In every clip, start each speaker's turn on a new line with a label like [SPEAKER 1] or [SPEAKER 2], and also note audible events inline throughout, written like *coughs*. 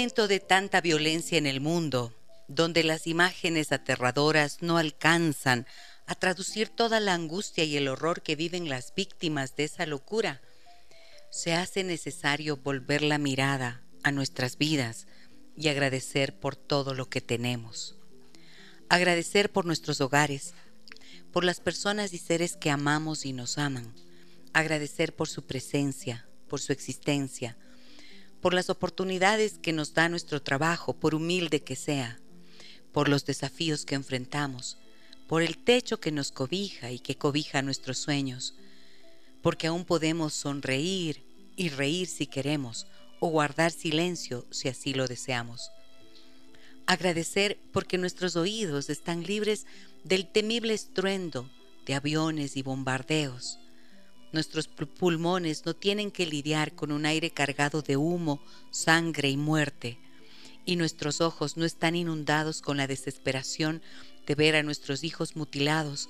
[SPEAKER 1] Momento de tanta violencia en el mundo, donde las imágenes aterradoras no alcanzan a traducir toda la angustia y el horror que viven las víctimas de esa locura, se hace necesario volver la mirada a nuestras vidas y agradecer por todo lo que tenemos. Agradecer por nuestros hogares, por las personas y seres que amamos y nos aman. Agradecer por su presencia, por su existencia, por las oportunidades que nos da nuestro trabajo, por humilde que sea por los desafíos que enfrentamos, por el techo que nos cobija y que cobija nuestros sueños, porque aún podemos sonreír y reír si queremos, o guardar silencio si así lo deseamos. Agradecer porque nuestros oídos están libres del temible estruendo de aviones y bombardeos. Nuestros pulmones no tienen que lidiar con un aire cargado de humo, sangre y muerte y nuestros ojos no están inundados con la desesperación de ver a nuestros hijos mutilados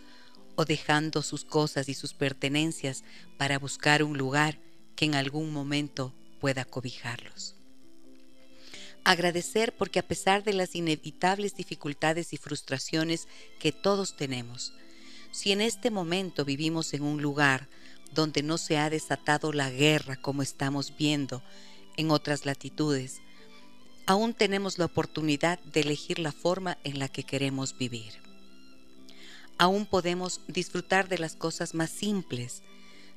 [SPEAKER 1] o dejando sus cosas y sus pertenencias para buscar un lugar que en algún momento pueda cobijarlos. Agradecer porque a pesar de las inevitables dificultades y frustraciones que todos tenemos, si en este momento vivimos en un lugar donde no se ha desatado la guerra como estamos viendo en otras latitudes, aún tenemos la oportunidad de elegir la forma en la que queremos vivir. Aún podemos disfrutar de las cosas más simples,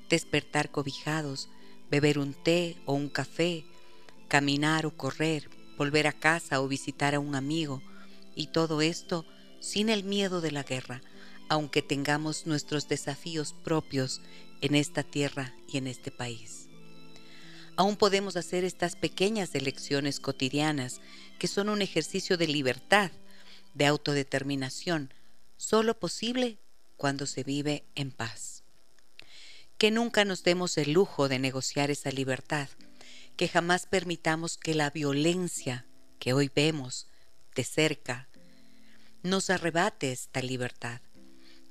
[SPEAKER 1] despertar cobijados, beber un té o un café, caminar o correr, volver a casa o visitar a un amigo, y todo esto sin el miedo de la guerra, aunque tengamos nuestros desafíos propios en esta tierra y en este país. Aún podemos hacer estas pequeñas elecciones cotidianas que son un ejercicio de libertad, de autodeterminación, solo posible cuando se vive en paz. Que nunca nos demos el lujo de negociar esa libertad, que jamás permitamos que la violencia que hoy vemos de cerca nos arrebate esta libertad,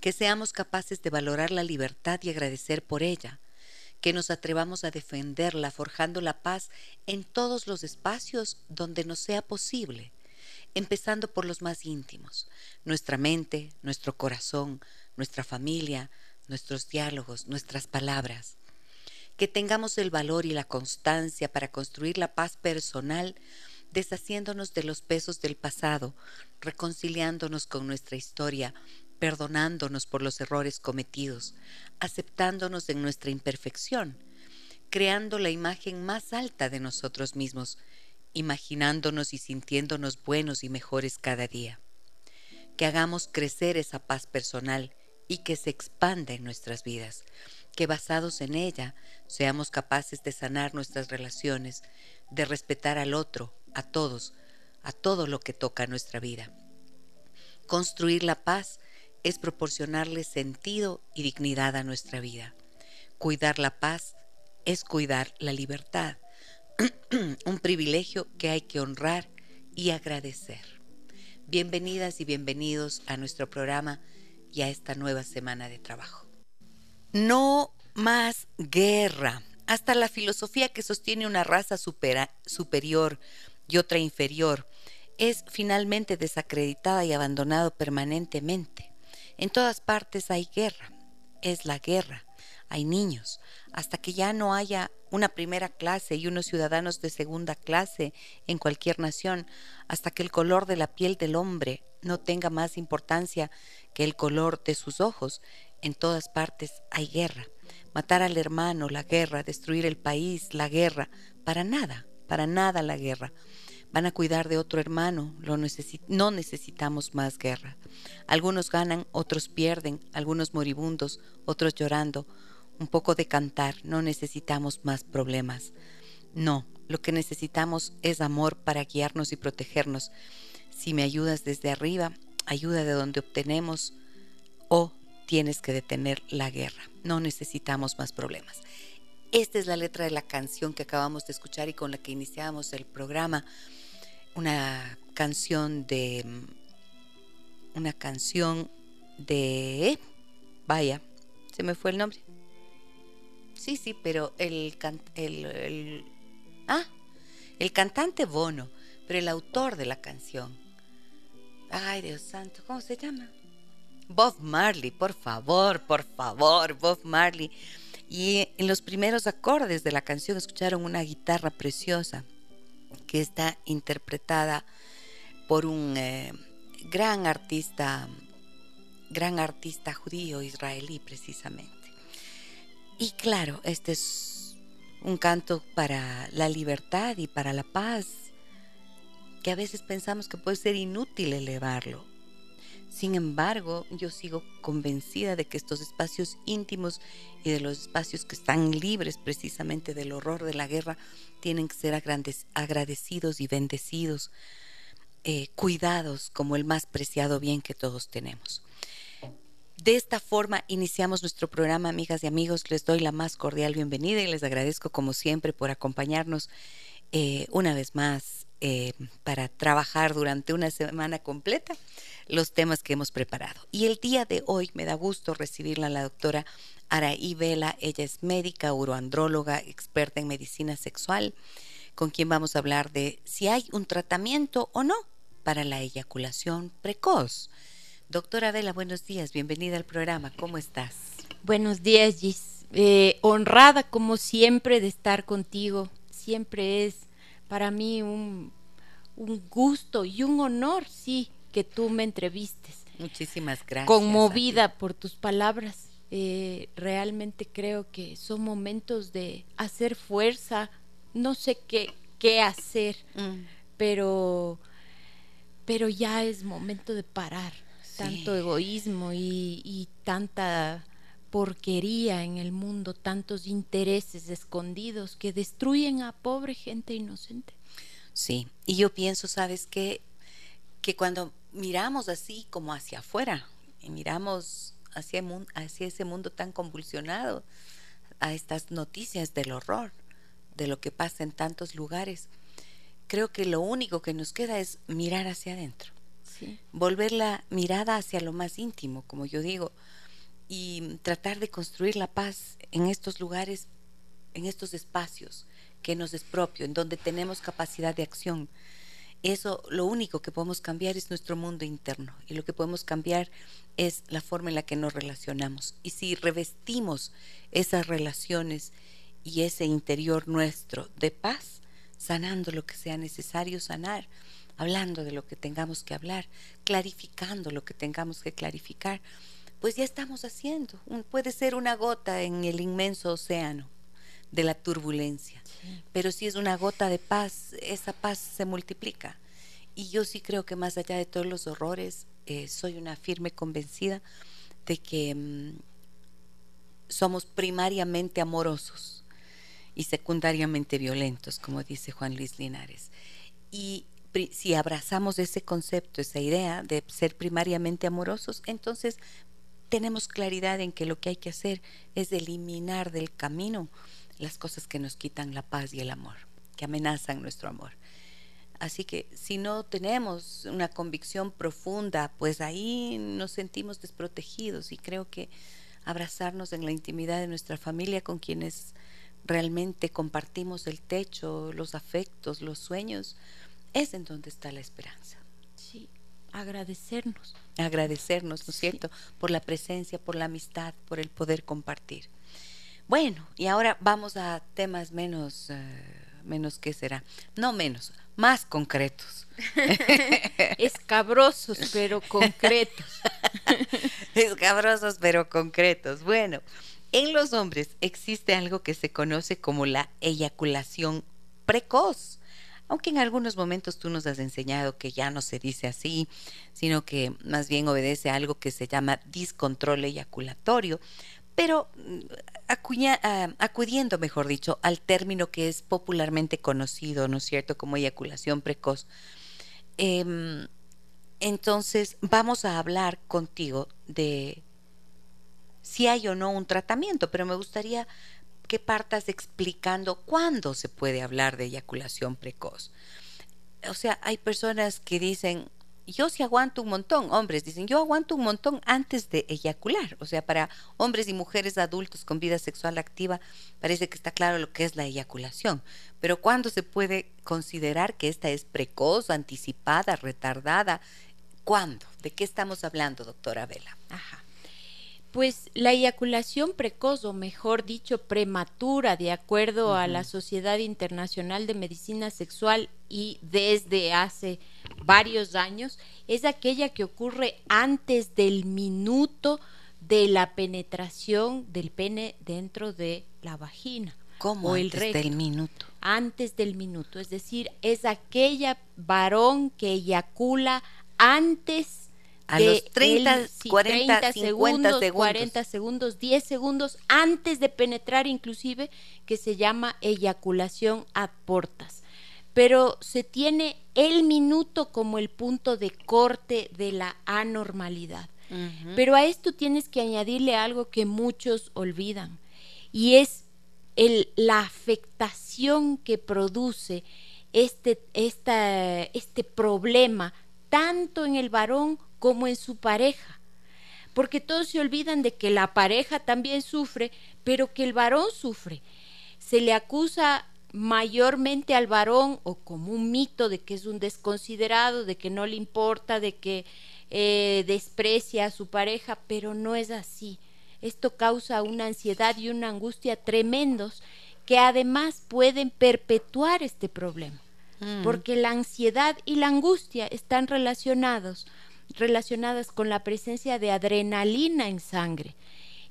[SPEAKER 1] que seamos capaces de valorar la libertad y agradecer por ella, que nos atrevamos a defenderla forjando la paz en todos los espacios donde nos sea posible, empezando por los más íntimos, nuestra mente, nuestro corazón, nuestra familia, nuestros diálogos, nuestras palabras. Que tengamos el valor y la constancia para construir la paz personal, deshaciéndonos de los pesos del pasado, reconciliándonos con nuestra historia, perdonándonos por los errores cometidos, aceptándonos en nuestra imperfección, creando la imagen más alta de nosotros mismos, imaginándonos y sintiéndonos buenos y mejores cada día. Que hagamos crecer esa paz personal y que se expanda en nuestras vidas, que basados en ella seamos capaces de sanar nuestras relaciones, de respetar al otro, a todos, a todo lo que toca nuestra vida. Construir la paz es proporcionarle sentido y dignidad a nuestra vida. Cuidar la paz es cuidar la libertad, *clears throat* un privilegio que hay que honrar y agradecer. Bienvenidas y bienvenidos a nuestro programa y a esta nueva semana de trabajo. No más guerra. Hasta la filosofía que sostiene una raza superior y otra inferior es finalmente desacreditada y abandonado permanentemente. En todas partes hay guerra, es la guerra, hay niños, hasta que ya no haya una primera clase y unos ciudadanos de segunda clase en cualquier nación, hasta que el color de la piel del hombre no tenga más importancia que el color de sus ojos, en todas partes hay guerra. Matar al hermano, la guerra, destruir el país, la guerra, para nada, para nada la guerra van a cuidar de otro hermano, no necesitamos más guerra. Algunos ganan, otros pierden, algunos moribundos, otros llorando, un poco de cantar, no necesitamos más problemas. No, lo que necesitamos es amor para guiarnos y protegernos. Si me ayudas desde arriba, ayuda de donde obtenemos o tienes que detener la guerra. No necesitamos más problemas. Esta es la letra de la canción que acabamos de escuchar y con la que iniciamos el programa. Una canción de... Una canción de... Vaya, se me fue el nombre. Sí, sí, pero el, el, ah, el cantante Bono, pero el autor de la canción. Ay, Dios santo, ¿cómo se llama? Bob Marley, por favor, por favor, Bob Marley. Y en los primeros acordes de la canción escucharon una guitarra preciosa que está interpretada por un eh, gran artista, gran artista judío israelí precisamente. Y claro, este es un canto para la libertad y para la paz, que a veces pensamos que puede ser inútil elevarlo. Sin embargo, yo sigo convencida de que estos espacios íntimos y de los espacios que están libres precisamente del horror de la guerra tienen que ser agradecidos y bendecidos, eh, cuidados como el más preciado bien que todos tenemos. De esta forma iniciamos nuestro programa, amigas y amigos. Les doy la más cordial bienvenida y les agradezco como siempre por acompañarnos eh, una vez más eh, para trabajar durante una semana completa los temas que hemos preparado. Y el día de hoy me da gusto recibirla la doctora Araí Vela. Ella es médica, uroandróloga, experta en medicina sexual, con quien vamos a hablar de si hay un tratamiento o no para la eyaculación precoz. Doctora Vela, buenos días, bienvenida al programa, ¿cómo estás?
[SPEAKER 2] Buenos días, Gis. Eh, honrada como siempre de estar contigo. Siempre es para mí un, gusto y un honor, sí, que tú me entrevistes.
[SPEAKER 1] Muchísimas gracias.
[SPEAKER 2] Conmovida por tus palabras. Eh, realmente creo que son momentos de hacer fuerza. No sé qué, qué hacer, mm. pero, pero ya es momento de parar tanto egoísmo y, tanta porquería en el mundo, tantos intereses escondidos que destruyen a pobre gente inocente.
[SPEAKER 1] Sí, y yo pienso, ¿sabes qué? Que cuando miramos así como hacia afuera, y miramos hacia, hacia ese mundo tan convulsionado, a estas noticias del horror, de lo que pasa en tantos lugares, creo que lo único que nos queda es mirar hacia adentro volver la mirada hacia lo más íntimo, como yo digo, y tratar de construir la paz en estos lugares, en estos espacios que nos es propio, en donde tenemos capacidad de acción. Eso, lo único que podemos cambiar es nuestro mundo interno y lo que podemos cambiar es la forma en la que nos relacionamos. Y si revestimos esas relaciones y ese interior nuestro de paz, sanando lo que sea necesario sanar, hablando de lo que tengamos que hablar, clarificando lo que tengamos que clarificar, pues ya estamos haciendo. puede ser una gota en el inmenso océano de la turbulencia, pero si es una gota de paz, esa paz se multiplica. Y yo sí creo que más allá de todos los horrores, eh, soy una firme convencida de que mm, somos primariamente amorosos y secundariamente violentos, como dice Juan Luis Linares. Y si abrazamos ese concepto, esa idea de ser primariamente amorosos, entonces tenemos claridad en que lo que hay que hacer es eliminar del camino las cosas que nos quitan la paz y el amor, que amenazan nuestro amor. Así que si no tenemos una convicción profunda, pues ahí nos sentimos desprotegidos y creo que abrazarnos en la intimidad de nuestra familia con quienes realmente compartimos el techo, los afectos, los sueños, es en donde está la esperanza.
[SPEAKER 2] Sí, agradecernos.
[SPEAKER 1] Agradecernos, ¿no es cierto? Por la presencia, por la amistad, por el poder compartir. Bueno, y ahora vamos a temas menos, eh, menos, ¿qué será? No menos, más concretos. *laughs*
[SPEAKER 2] Escabrosos, pero concretos. *laughs*
[SPEAKER 1] Escabrosos, pero concretos. Bueno, en los hombres existe algo que se conoce como la eyaculación precoz aunque en algunos momentos tú nos has enseñado que ya no se dice así, sino que más bien obedece a algo que se llama discontrol eyaculatorio, Pero mm, ah, acudiendo, mejor dicho, al término que es popularmente conocido, ¿no es cierto?, como eyaculación precoz. Em, entonces, vamos a hablar contigo de si hay o no un tratamiento, pero me gustaría que partas explicando cuándo se puede hablar de eyaculación precoz. O sea, hay personas que dicen, yo sí aguanto un montón, hombres dicen, yo aguanto un montón antes de eyacular. O sea, para hombres y mujeres adultos con vida sexual activa parece que está claro lo que es la eyaculación. Pero ¿cuándo se puede considerar que esta es precoz, anticipada, retardada? ¿Cuándo? ¿De qué estamos hablando, doctora Vela?
[SPEAKER 2] Ajá. Pues la eyaculación precoz, o mejor dicho, prematura, de acuerdo a la Sociedad Internacional de Medicina Sexual y desde hace varios años, es aquella que ocurre antes del minuto de la penetración del pene dentro de la vagina.
[SPEAKER 1] ¿Cómo o antes del minuto?
[SPEAKER 2] Antes del minuto, es decir, es aquella varón que eyacula antes
[SPEAKER 1] a los 30, 40, 50 segundos,
[SPEAKER 2] 40 segundos, 10 segundos antes de penetrar inclusive, que se llama eyaculación a portas. Pero se tiene el minuto como el punto de corte de la anormalidad. Pero a esto tienes que añadirle algo que muchos olvidan, y es el, la afectación que produce este, esta, este problema tanto en el varón como en su pareja. Porque todos se olvidan de que la pareja también sufre, pero que el varón sufre. Se le acusa mayormente al varón o como un mito de que es un desconsiderado, de que no le importa, de que eh, desprecia a su pareja, pero no es así. Esto causa una ansiedad y una angustia tremendos que además pueden perpetuar este problema, mm. porque la ansiedad y la angustia están relacionados relacionadas con la presencia de adrenalina en sangre.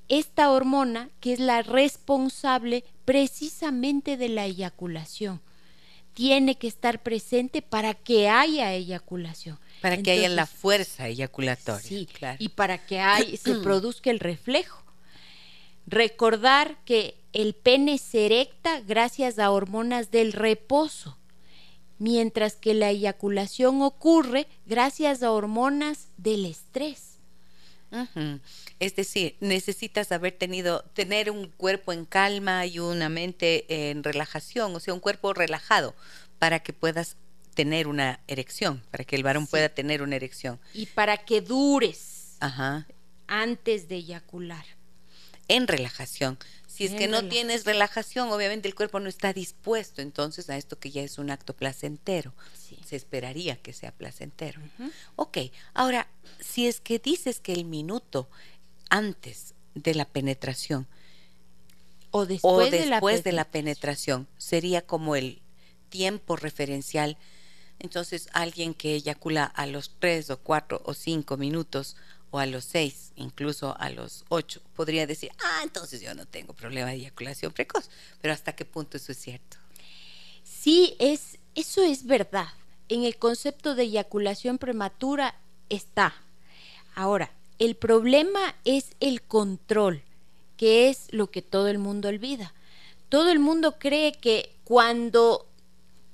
[SPEAKER 2] Esta hormona que es la responsable precisamente de la eyaculación tiene que estar presente para que haya eyaculación.
[SPEAKER 1] Para que haya la fuerza eyaculatoria.
[SPEAKER 2] Sí, claro. Y para que *clears throat* se produzca el reflejo. Recordar que el pene se erecta gracias a hormonas del reposo mientras que la eyaculación ocurre gracias a hormonas del estrés.
[SPEAKER 1] Es decir, necesitas haber tenido, tener un cuerpo en calma y una mente en relajación, o sea, un cuerpo relajado para que puedas tener una erección, para que el varón pueda tener una erección.
[SPEAKER 2] Y para que dures antes de eyacular.
[SPEAKER 1] En relajación. Si es que no tienes relajación, obviamente el cuerpo no está dispuesto entonces a esto que ya es un acto placentero. Se esperaría que sea placentero. Ok, ahora, si es que dices que el minuto antes de la penetración
[SPEAKER 2] o después,
[SPEAKER 1] de, la penetración sería como el tiempo referencial, entonces alguien que eyacula a los tres o cuatro o cinco minutos o a los seis, incluso a los ocho, podría decir, ah, entonces yo no tengo problema de eyaculación precoz. Pero ¿hasta qué punto eso es cierto?
[SPEAKER 2] Sí, es, eso es verdad. En el concepto de eyaculación prematura está. Ahora, el problema es el control, que es lo que todo el mundo olvida. Todo el mundo cree que cuando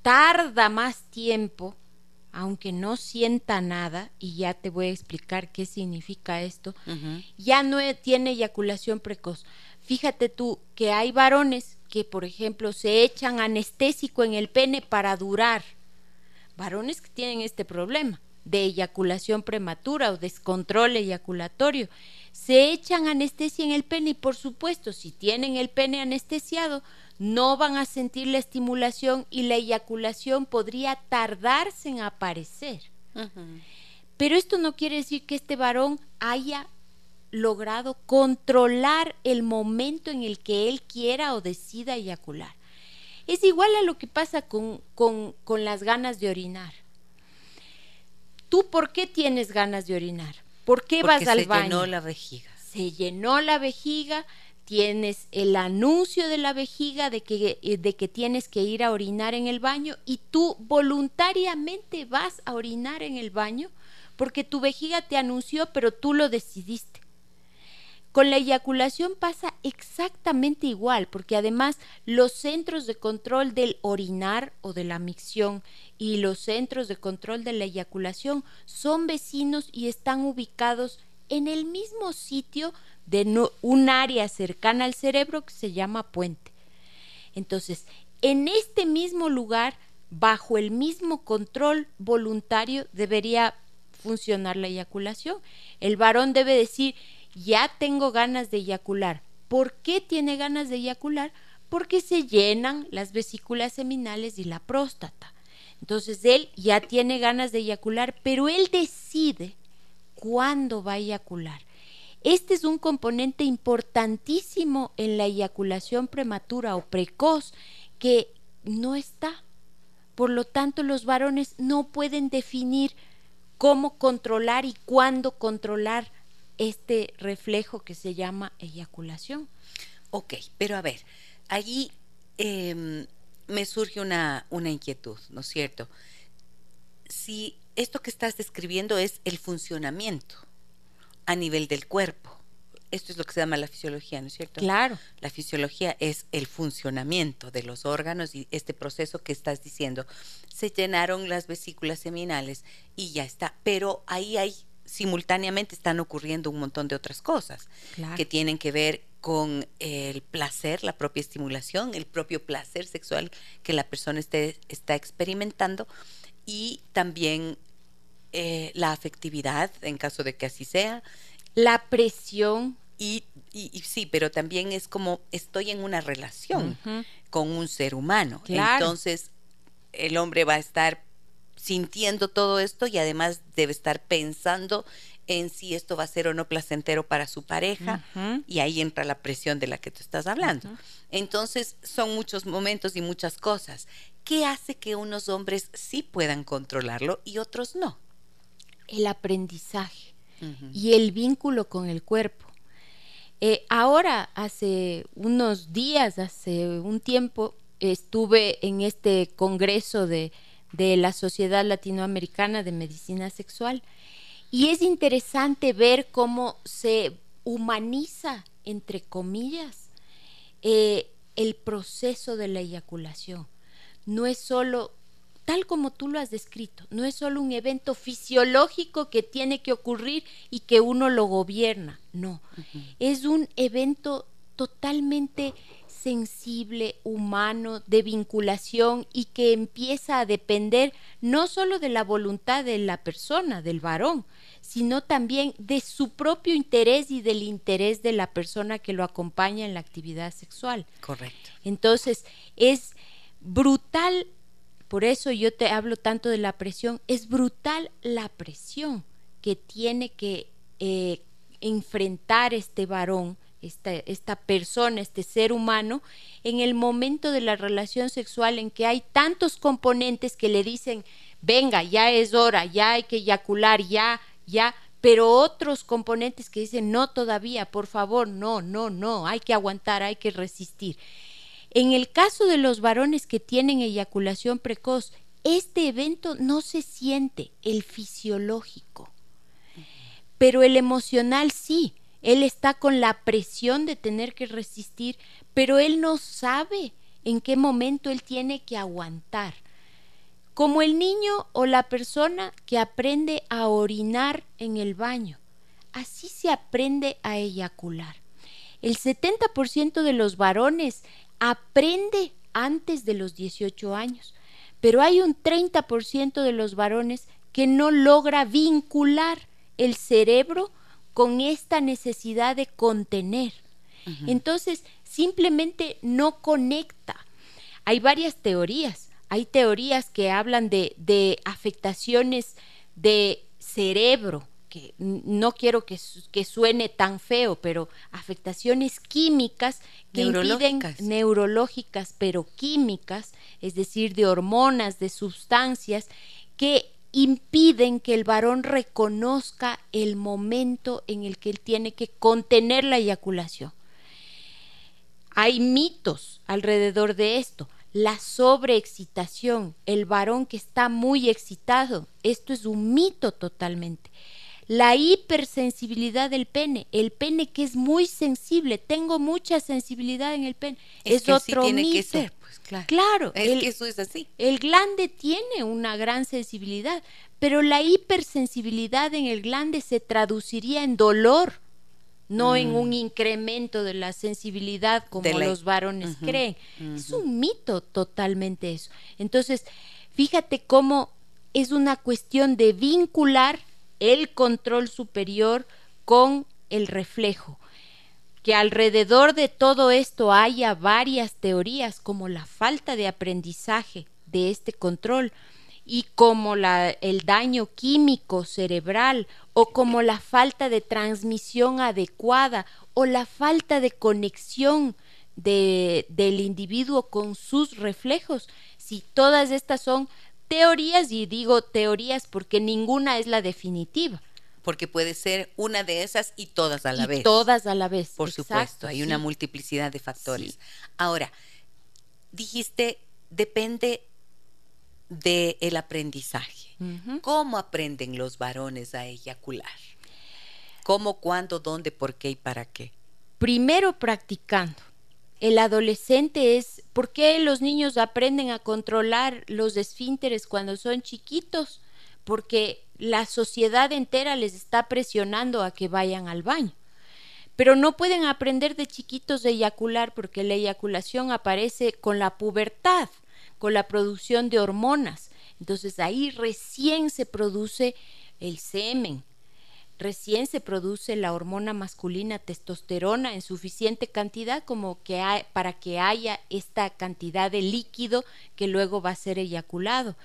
[SPEAKER 2] tarda más tiempo, aunque no sienta nada, y ya te voy a explicar qué significa esto, ya no e, tiene eyaculación precoz. Fíjate tú que hay varones que, por ejemplo, se echan anestésico en el pene para durar. Varones que tienen este problema de eyaculación prematura o descontrol eyaculatorio. Se echan anestesia en el pene y, por supuesto, si tienen el pene anestesiado, no van a sentir la estimulación y la eyaculación podría tardarse en aparecer. Pero esto no quiere decir que este varón haya logrado controlar el momento en el que él quiera o decida eyacular. Es igual a lo que pasa con, con, con las ganas de orinar. ¿Tú por qué tienes ganas de orinar? ¿Por qué vas al baño?
[SPEAKER 1] Se llenó la vejiga.
[SPEAKER 2] Se llenó la vejiga, tienes el anuncio de la vejiga de que, eh, de que tienes que ir a orinar en el baño y tú voluntariamente vas a orinar en el baño porque tu vejiga te anunció, pero tú lo decidiste. con la eyaculación pasa exactamente igual, porque además los centros de control del orinar o de la micción y los centros de control de la eyaculación son vecinos y están ubicados en el mismo sitio de un área cercana al cerebro que se llama puente. Entonces, en este mismo lugar, bajo el mismo control voluntario, debería funcionar la eyaculación. El varón debe decir, ya tengo ganas de eyacular. ¿Por qué tiene ganas de eyacular? Porque se llenan las vesículas seminales y la próstata. Entonces él ya tiene ganas de eyacular, pero él decide cuándo va a eyacular. Este es un componente importantísimo en la eyaculación prematura o precoz que no está. Por lo tanto, los varones no pueden definir cómo controlar y cuándo controlar este reflejo que se llama eyaculación.
[SPEAKER 1] Ok, pero a ver, allí em, me surge una, una inquietud, ¿no es cierto? Si esto que estás describiendo es el funcionamiento a nivel del cuerpo, esto es lo que se llama la fisiología, ¿no es cierto?
[SPEAKER 2] Claro.
[SPEAKER 1] La fisiología es el funcionamiento de los órganos y este proceso que estás diciendo. Se llenaron las vesículas seminales y ya está, pero ahí hay simultáneamente están ocurriendo un montón de otras cosas que tienen que ver con el placer, la propia estimulación, el propio placer sexual que la persona esté, está experimentando y también eh, la afectividad, en caso de que así sea.
[SPEAKER 2] La presión.
[SPEAKER 1] Y, y, sí, pero también es como estoy en una relación con un ser humano. Entonces, el hombre va a estar sintiendo todo esto y además debe estar pensando en si esto va a ser o no placentero para su pareja y ahí entra la presión de la que tú estás hablando. Entonces son muchos momentos y muchas cosas. ¿Qué hace que unos hombres sí puedan controlarlo y otros no?
[SPEAKER 2] El aprendizaje y el vínculo con el cuerpo. Eh, ahora, hace unos días, hace un tiempo, estuve en este congreso de de la Sociedad Latinoamericana de Medicina Sexual. Y es interesante ver cómo se humaniza, entre comillas, eh, el proceso de la eyaculación. No es solo, tal como tú lo has descrito, no es solo un evento fisiológico que tiene que ocurrir y que uno lo gobierna, no, es un evento totalmente sensible, humano, de vinculación y que empieza a depender no solo de la voluntad de la persona, del varón, sino también de su propio interés y del interés de la persona que lo acompaña en la actividad sexual.
[SPEAKER 1] Correcto.
[SPEAKER 2] Entonces, es brutal, por eso yo te hablo tanto de la presión, es brutal la presión que tiene que eh, enfrentar este varón esta, esta persona, este ser humano, en el momento de la relación sexual en que hay tantos componentes que le dicen, venga, ya es hora, ya hay que eyacular, ya, ya, pero otros componentes que dicen, no todavía, por favor, no, no, no, hay que aguantar, hay que resistir. En el caso de los varones que tienen eyaculación precoz, este evento no se siente, el fisiológico, pero el emocional sí. Él está con la presión de tener que resistir, pero él no sabe en qué momento él tiene que aguantar. Como el niño o la persona que aprende a orinar en el baño. Así se aprende a eyacular. El 70% de los varones aprende antes de los 18 años, pero hay un 30% de los varones que no logra vincular el cerebro con esta necesidad de contener. Entonces, simplemente no conecta. Hay varias teorías. Hay teorías que hablan de, de afectaciones de cerebro, que no quiero que, que, suene tan feo, pero afectaciones químicas que neurológicas. impiden neurológicas, pero químicas, es decir, de hormonas, de sustancias que impiden que el varón reconozca el momento en el que él tiene que contener la eyaculación. Hay mitos alrededor de esto. La sobreexcitación, el varón que está muy excitado, esto es un mito totalmente. La hipersensibilidad del pene, el pene que es muy sensible, tengo mucha sensibilidad en el pene, es, otro tiene Que ser, pues, claro. claro
[SPEAKER 1] es que eso es así.
[SPEAKER 2] El glande tiene una gran sensibilidad, pero la hipersensibilidad en el glande se traduciría en dolor, no en mm. un incremento de la sensibilidad como los varones creen. Es un mito totalmente eso. Entonces, fíjate cómo es una cuestión de vincular el control superior con el reflejo. Que alrededor de todo esto haya varias teorías como la falta de aprendizaje de este control y como la, el daño químico cerebral o como la falta de transmisión adecuada o la falta de conexión de, del individuo con sus reflejos. Si todas estas son teorías y digo teorías porque ninguna es la definitiva.
[SPEAKER 1] Porque puede ser una de esas y todas a la vez.
[SPEAKER 2] Todas a la vez.
[SPEAKER 1] Por supuesto, hay una multiplicidad de factores. Ahora, dijiste, depende del el aprendizaje. ¿Cómo aprenden los varones a eyacular? ¿Cómo, cuándo, dónde, por qué y para qué?
[SPEAKER 2] Primero practicando el adolescente es, ¿por qué los niños aprenden a controlar los esfínteres cuando son chiquitos? Porque la sociedad entera les está presionando a que vayan al baño. Pero no pueden aprender de chiquitos de eyacular porque la eyaculación aparece con la pubertad, con la producción de hormonas. Entonces ahí recién se produce el semen, recién se produce la hormona masculina testosterona en suficiente cantidad como que para que haya esta cantidad de líquido que luego va a ser eyaculado.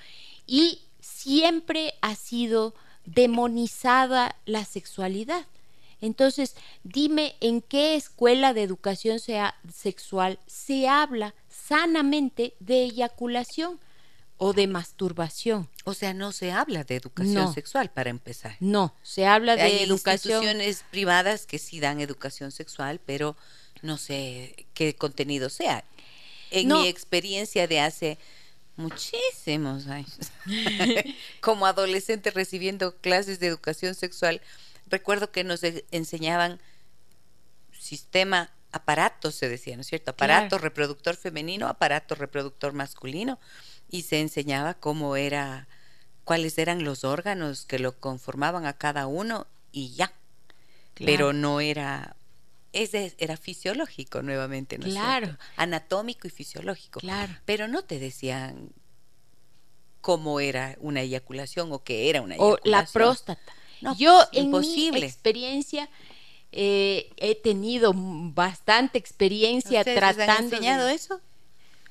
[SPEAKER 2] Y siempre ha sido demonizada la sexualidad. Entonces, dime en qué escuela de educación sexual se habla sanamente de eyaculación o de masturbación.
[SPEAKER 1] O sea, no se habla de educación sexual para empezar.
[SPEAKER 2] No, se habla de
[SPEAKER 1] Hay
[SPEAKER 2] educación.
[SPEAKER 1] instituciones privadas que sí dan educación sexual, pero no sé qué contenido sea. En mi experiencia de hace muchísimos años, *laughs* como adolescente recibiendo clases de educación sexual, recuerdo que nos enseñaban sistema aparato, se decía, ¿no es cierto? Aparato reproductor femenino, aparato reproductor masculino y se enseñaba cómo era, cuáles eran los órganos que lo conformaban a cada uno y ya. Pero no era, ese era fisiológico nuevamente, ¿no claro. Anatómico y fisiológico.
[SPEAKER 2] Claro.
[SPEAKER 1] Pero no te decían cómo era una eyaculación o qué era una eyaculación.
[SPEAKER 2] O la próstata. Yo en mi experiencia eh, he tenido bastante experiencia tratando. ¿Les han
[SPEAKER 1] enseñado eso?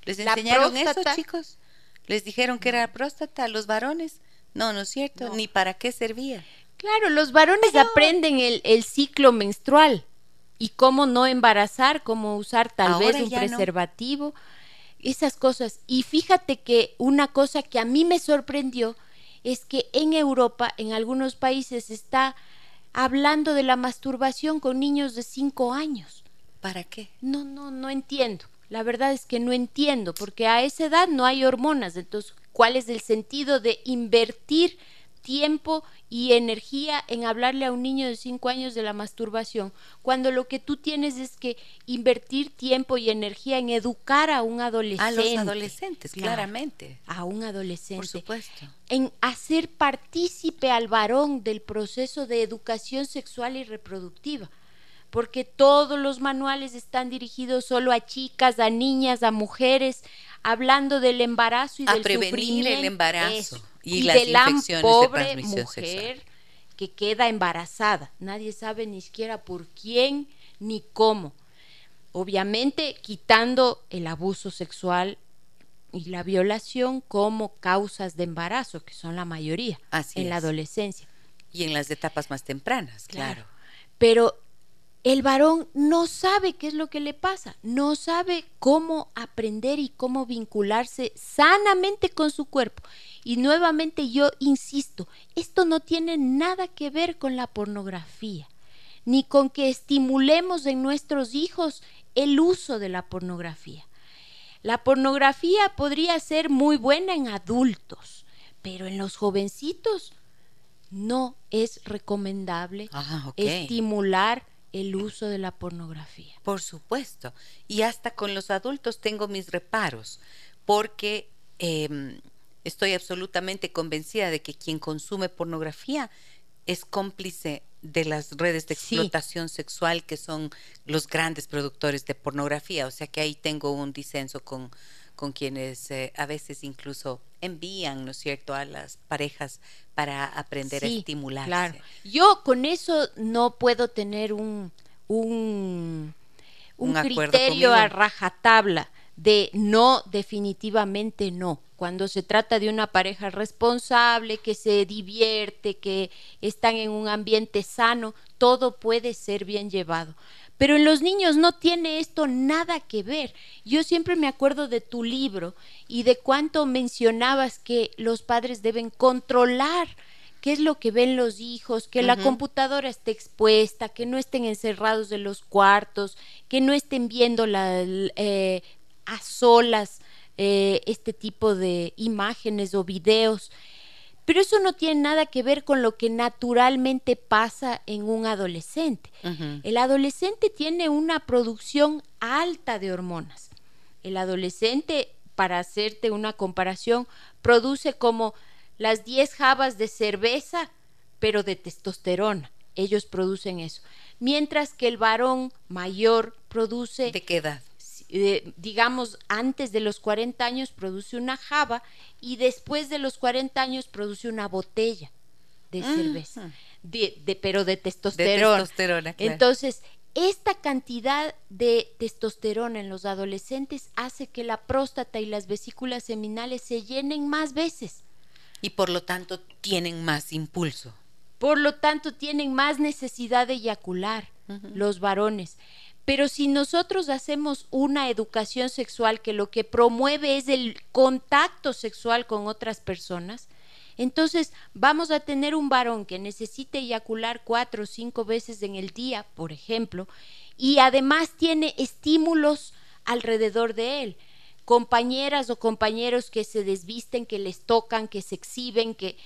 [SPEAKER 1] ¿Les enseñaron eso, chicos? Les dijeron que era próstata a los varones. No, no es cierto, ni para qué servía.
[SPEAKER 2] Claro, los varones aprenden el, ciclo menstrual y cómo no embarazar, cómo usar tal vez un preservativo, esas cosas. Y fíjate que una cosa que a mí me sorprendió es que en Europa, en algunos países, está hablando de la masturbación con niños de 5 años.
[SPEAKER 1] ¿Para qué?
[SPEAKER 2] No, no, no entiendo. La verdad es que no entiendo, porque a esa edad no hay hormonas. Entonces, ¿cuál es el sentido de invertir tiempo y energía en hablarle a un niño de 5 años de la masturbación, cuando lo que tú tienes es que invertir tiempo y energía en educar a un adolescente. A
[SPEAKER 1] los adolescentes, claramente.
[SPEAKER 2] A un adolescente. Por
[SPEAKER 1] supuesto.
[SPEAKER 2] En hacer partícipe al varón del proceso de educación sexual y reproductiva porque todos los manuales están dirigidos solo a chicas, a niñas, a mujeres, hablando del embarazo y
[SPEAKER 1] a
[SPEAKER 2] del
[SPEAKER 1] prevenir el embarazo y,
[SPEAKER 2] las de la pobre mujer que queda embarazada. Nadie sabe ni siquiera por quién ni cómo. Obviamente quitando el abuso sexual y la violación como causas de embarazo, que son la mayoría en la adolescencia.
[SPEAKER 1] Y en las etapas más tempranas, claro. claro.
[SPEAKER 2] Pero el varón no sabe qué es lo que le pasa, no sabe cómo aprender y cómo vincularse sanamente con su cuerpo. Y nuevamente yo insisto, esto no tiene nada que ver con la pornografía, ni con que estimulemos en nuestros hijos el uso de la pornografía. La pornografía podría ser muy buena en adultos, pero en los jovencitos no es recomendable ah, estimular el uso de la pornografía.
[SPEAKER 1] Por supuesto. Y hasta con los adultos tengo mis reparos, porque em, estoy absolutamente convencida de que quien consume pornografía es cómplice de las redes de explotación sexual que son los grandes productores de pornografía. O sea que ahí tengo un disenso con, con quienes eh, a veces incluso envían, ¿no es cierto?, a las parejas para aprender a estimularse. Claro.
[SPEAKER 2] Yo con eso no puedo tener un, un, un, criterio a rajatabla de no, definitivamente no. Cuando se trata de una pareja responsable, que se divierte, que están en un ambiente sano, todo puede ser bien llevado. Pero en los niños no tiene esto nada que ver. Yo siempre me acuerdo de tu libro y de cuánto mencionabas que los padres deben controlar qué es lo que ven los hijos, que la computadora esté expuesta, que no estén encerrados en los cuartos, que no estén viendo la, eh, a solas eh, este tipo de imágenes o videos. Pero eso no tiene nada que ver con lo que naturalmente pasa en un adolescente. El adolescente tiene una producción alta de hormonas. El adolescente, para hacerte una comparación, produce como las 10 jabas de cerveza, pero de testosterona. Ellos producen eso. Mientras que el varón mayor produce...
[SPEAKER 1] ¿De qué edad?
[SPEAKER 2] Eh, digamos, antes de los 40 años produce una java y después de los 40 años produce una botella de cerveza, de, pero de testosterona. Entonces, esta cantidad de testosterona en los adolescentes hace que la próstata y las vesículas seminales se llenen más veces.
[SPEAKER 1] Y por lo tanto tienen más impulso.
[SPEAKER 2] Por lo tanto tienen más necesidad de eyacular los varones. Pero si nosotros hacemos una educación sexual que lo que promueve es el contacto sexual con otras personas, entonces vamos a tener un varón que necesite eyacular cuatro o cinco veces en el día, por ejemplo, y además tiene estímulos alrededor de él, compañeras o compañeros que se desvisten, que les tocan, que se exhiben, que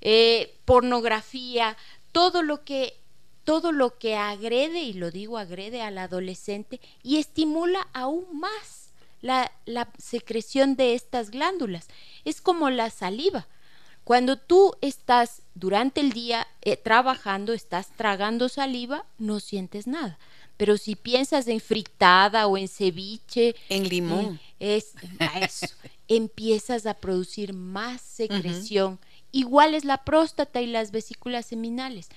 [SPEAKER 2] eh, pornografía, todo lo que todo lo que agrede, y lo digo agrede al adolescente, y estimula aún más la, secreción de estas glándulas. Es como la saliva. Cuando tú estás durante el día eh, trabajando, estás tragando saliva, no sientes nada. Pero si piensas en fritada o en ceviche,
[SPEAKER 1] en limón,
[SPEAKER 2] eh, es eso, *laughs* empiezas a producir más secreción. Igual es la próstata y las vesículas seminales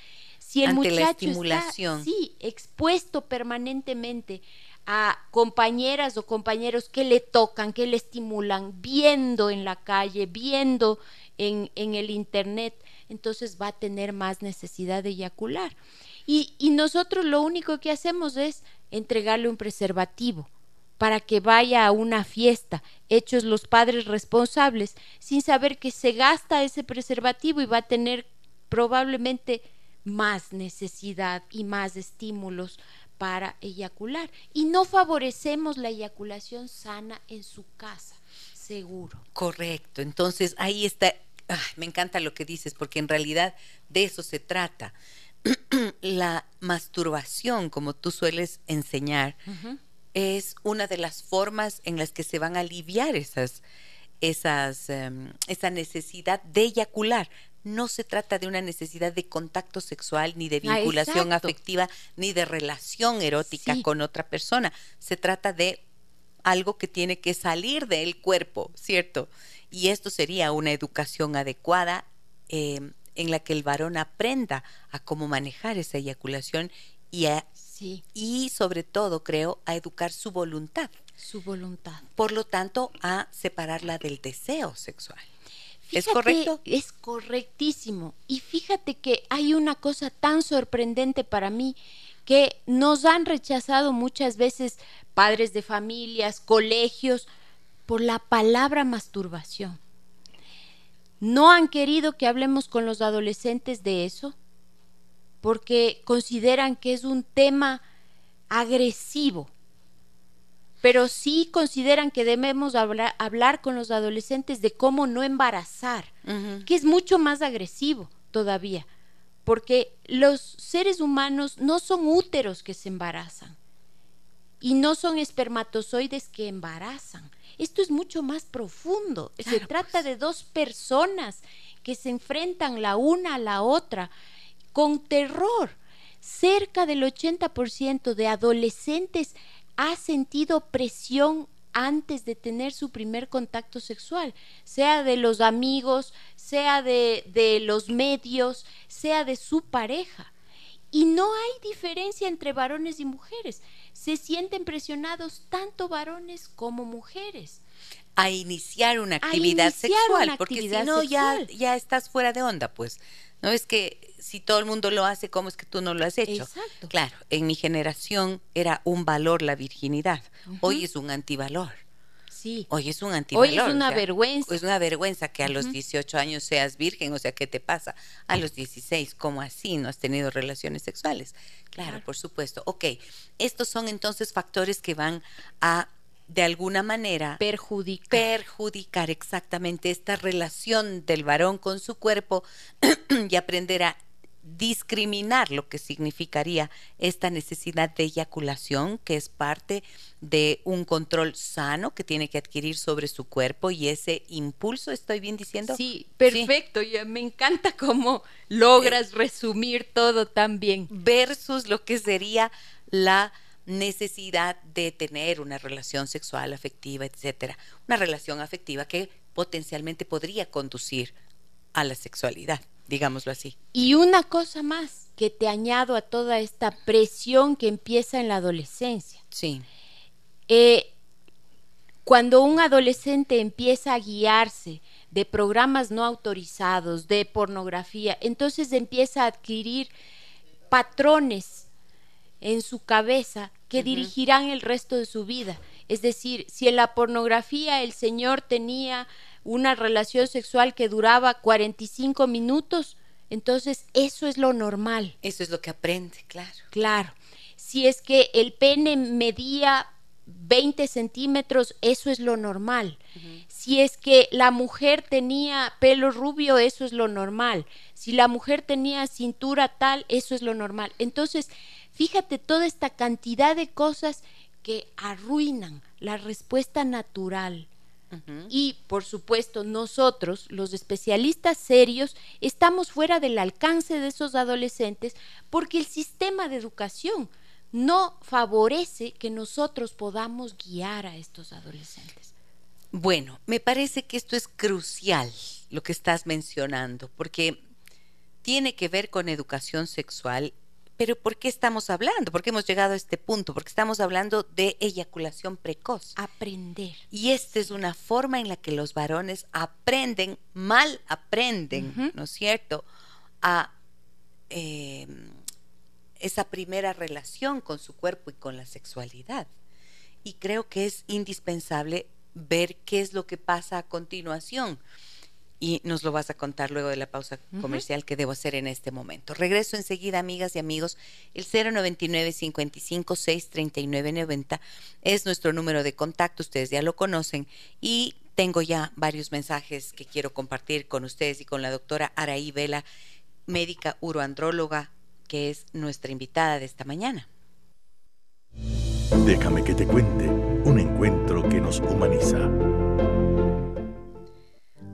[SPEAKER 2] si el muchacho está sí, expuesto permanentemente a compañeras o compañeros que le tocan, que le estimulan, viendo en la calle, viendo en, en el internet, entonces va a tener más necesidad de eyacular. Y, y nosotros lo único que hacemos es entregarle un preservativo para que vaya a una fiesta, hechos los padres responsables, sin saber que se gasta ese preservativo y va a tener probablemente más necesidad y más estímulos para eyacular. Y no favorecemos la eyaculación sana en su casa, seguro.
[SPEAKER 1] Correcto. Entonces ahí está, me encanta lo que dices, porque en realidad de eso se trata. *clears throat* la masturbación, como tú sueles enseñar, es una de las formas en las que se van a aliviar esas, esas, em, esa necesidad de eyacular no se trata de una necesidad de contacto sexual, ni de ah, vinculación afectiva, ni de relación erótica con otra persona. Se trata de algo que tiene que salir del cuerpo, ¿cierto? Y esto sería una educación adecuada em, en la que el varón aprenda a cómo manejar esa eyaculación y, y sobre todo, creo, a educar su voluntad.
[SPEAKER 2] Su voluntad.
[SPEAKER 1] Por lo tanto, a separarla del deseo sexual. ¿Es correcto?
[SPEAKER 2] Es correctísimo. Y fíjate que hay una cosa tan sorprendente para mí que nos han rechazado muchas veces padres de familias, colegios, por la palabra masturbación. No han querido que hablemos con los adolescentes de eso porque consideran que es un tema agresivo pero sí consideran que debemos hablar, con los adolescentes de cómo no embarazar, que es mucho más agresivo todavía, porque los seres humanos no son úteros que se embarazan y no son espermatozoides que embarazan. Esto es mucho más profundo. se trata pues. de dos personas que se enfrentan la una a la otra con terror. Cerca del 80% de adolescentes ha sentido presión antes de tener su primer contacto sexual, sea de los amigos, sea de, de los medios, sea de su pareja. Y no hay diferencia entre varones y mujeres. Se sienten presionados tanto varones como mujeres.
[SPEAKER 1] A iniciar una actividad sexual, porque si no ya, ya estás fuera de onda, pues. No es que si todo el mundo lo hace, ¿cómo es que tú no lo has hecho?
[SPEAKER 2] Exacto.
[SPEAKER 1] Claro, en mi generación era un valor la virginidad. Hoy es un antivalor.
[SPEAKER 2] Sí.
[SPEAKER 1] Hoy es un antivalor.
[SPEAKER 2] Hoy es una vergüenza.
[SPEAKER 1] Es una vergüenza que a los 18 años seas virgen, o sea, ¿qué te pasa? A los 16, ¿cómo así? ¿No has tenido relaciones sexuales? claro. por supuesto. Ok, estos son entonces factores que van a de alguna manera
[SPEAKER 2] perjudicar.
[SPEAKER 1] perjudicar exactamente esta relación del varón con su cuerpo *clears throat* y aprender a discriminar lo que significaría esta necesidad de eyaculación, que es parte de un control sano que tiene que adquirir sobre su cuerpo y ese impulso, ¿estoy bien diciendo?
[SPEAKER 2] Sí, perfecto, Ya me encanta cómo logras resumir todo tan bien.
[SPEAKER 1] Versus lo que sería la necesidad de tener una relación sexual, afectiva, etcétera. Una relación afectiva que potencialmente podría conducir a la sexualidad, digámoslo así.
[SPEAKER 2] Y una cosa más que te añado a toda esta presión que empieza en la adolescencia.
[SPEAKER 1] Sí.
[SPEAKER 2] Eh, cuando un adolescente empieza a guiarse de programas no autorizados, de pornografía, entonces empieza a adquirir patrones en su cabeza que dirigirán el resto de su vida. Es decir, si en la pornografía el señor tenía una relación sexual que duraba 45 minutos, entonces eso es lo normal.
[SPEAKER 1] Eso es lo que aprende, claro.
[SPEAKER 2] Claro. Si es que el pene medía 20 centímetros, eso es lo normal. Si es que la mujer tenía pelo rubio, eso es lo normal. Si la mujer tenía cintura tal, eso es lo normal. Entonces, Fíjate toda esta cantidad de cosas que arruinan la respuesta natural. Y, por supuesto, nosotros, los especialistas serios, estamos fuera del alcance de esos adolescentes porque el sistema de educación no favorece que nosotros podamos guiar a estos adolescentes.
[SPEAKER 1] Bueno, me parece que esto es crucial lo que estás mencionando, porque tiene que ver con educación sexual pero ¿por qué estamos hablando? ¿Por qué hemos llegado a este punto? Porque estamos hablando de eyaculación precoz.
[SPEAKER 2] Aprender.
[SPEAKER 1] Y esta es una forma en la que los varones aprenden, mal aprenden, ¿no es cierto? A em, esa primera relación con su cuerpo y con la sexualidad. Y creo que es indispensable ver qué es lo que pasa a continuación y nos lo vas a contar luego de la pausa comercial que debo hacer en este momento. Regreso enseguida, amigas y amigos. El 099 55 639 90 es nuestro número de contacto, ustedes ya lo conocen y tengo ya varios mensajes que quiero compartir con ustedes y con la doctora Araí Vela, médica uroandróloga, que es nuestra invitada de esta mañana.
[SPEAKER 3] Déjame que te cuente un encuentro que nos humaniza.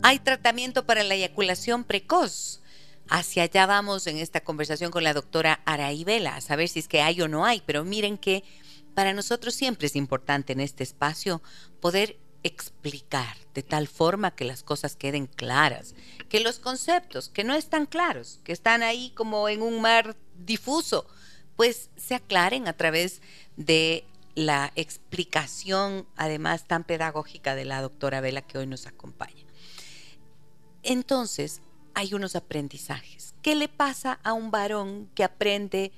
[SPEAKER 1] Hay tratamiento para la eyaculación precoz. Hacia allá vamos en esta conversación con la doctora Araí Vela, a saber si es que hay o no hay, pero miren que para nosotros siempre es importante en este espacio poder explicar de tal forma que las cosas queden claras, que los conceptos que no están claros, que están ahí como en un mar difuso, pues se aclaren a través de la explicación, además tan pedagógica de la doctora Vela que hoy nos acompaña. Entonces, hay unos aprendizajes. ¿Qué le pasa a un varón que aprende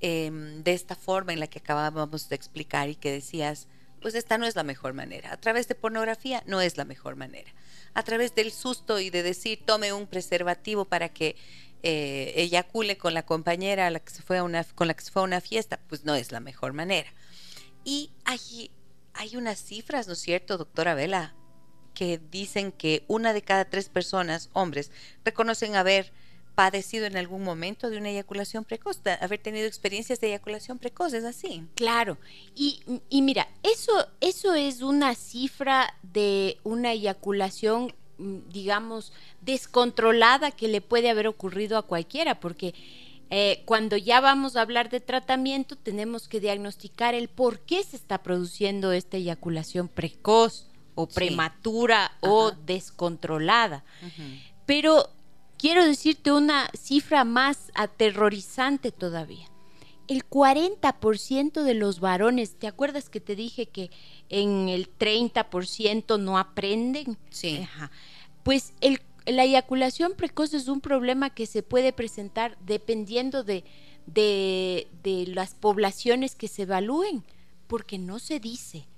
[SPEAKER 1] em, de esta forma en la que acabábamos de explicar y que decías, pues esta no es la mejor manera? A través de pornografía no es la mejor manera. A través del susto y de decir, tome un preservativo para que eh, eyacule con la compañera la que se fue a una, con la que se fue a una fiesta, pues no es la mejor manera. Y hay, hay unas cifras, ¿no es cierto, doctora Vela? Que dicen que una de cada tres personas, hombres, reconocen haber padecido en algún momento de una eyaculación precoz, haber tenido experiencias de eyaculación precoz, es así.
[SPEAKER 2] Claro, y, y mira, eso, eso es una cifra de una eyaculación, mm, digamos, descontrolada que le puede haber ocurrido a cualquiera, porque eh, cuando ya vamos a hablar de tratamiento, tenemos que diagnosticar el por qué se está produciendo esta eyaculación precoz o prematura o descontrolada. Pero quiero decirte una cifra más aterrorizante todavía. El 40% de los varones, ¿te acuerdas que te dije que en el 30% no aprenden?
[SPEAKER 1] Sí.
[SPEAKER 2] Pues el, la eyaculación precoz es un problema que se puede presentar dependiendo de, de, de las poblaciones que se evalúen, porque no se dice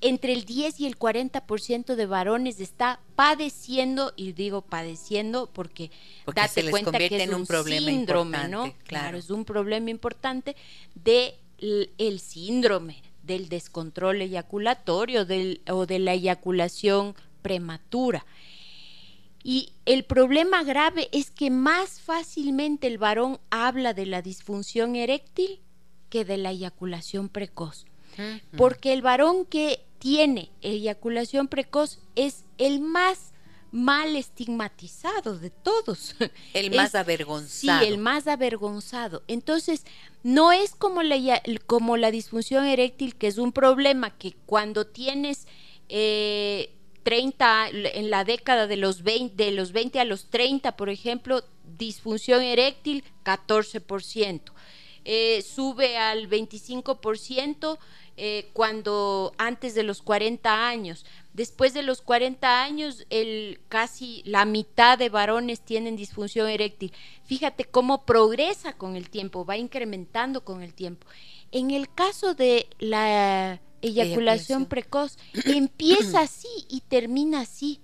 [SPEAKER 2] entre el 10 y el 40% de varones está padeciendo, y digo padeciendo porque, date cuenta que es un, problema síndrome, ¿no? Claro. es un problema importante de el síndrome del descontrol eyaculatorio del, o de la eyaculación prematura. Y el problema grave es que más fácilmente el varón habla de la disfunción eréctil que de la eyaculación precoz. Porque el varón que tiene eyaculación precoz es el más mal estigmatizado de todos. *laughs*
[SPEAKER 1] El más avergonzado.
[SPEAKER 2] Sí, el más avergonzado. Entonces, no es como la, como la disfunción eréctil, que es un problema que cuando tienes eh, 30, en la década de los, 20, de los 20 a los 30, por ejemplo, disfunción eréctil, 14%. Eh, sube al 25% eh, cuando antes de los 40 años. Después de los 40 años, el, casi la mitad de varones tienen disfunción eréctil. Fíjate cómo progresa con el tiempo, va incrementando con el tiempo. En el caso de la eyaculación, precoz, *clears throat* empieza así y termina así.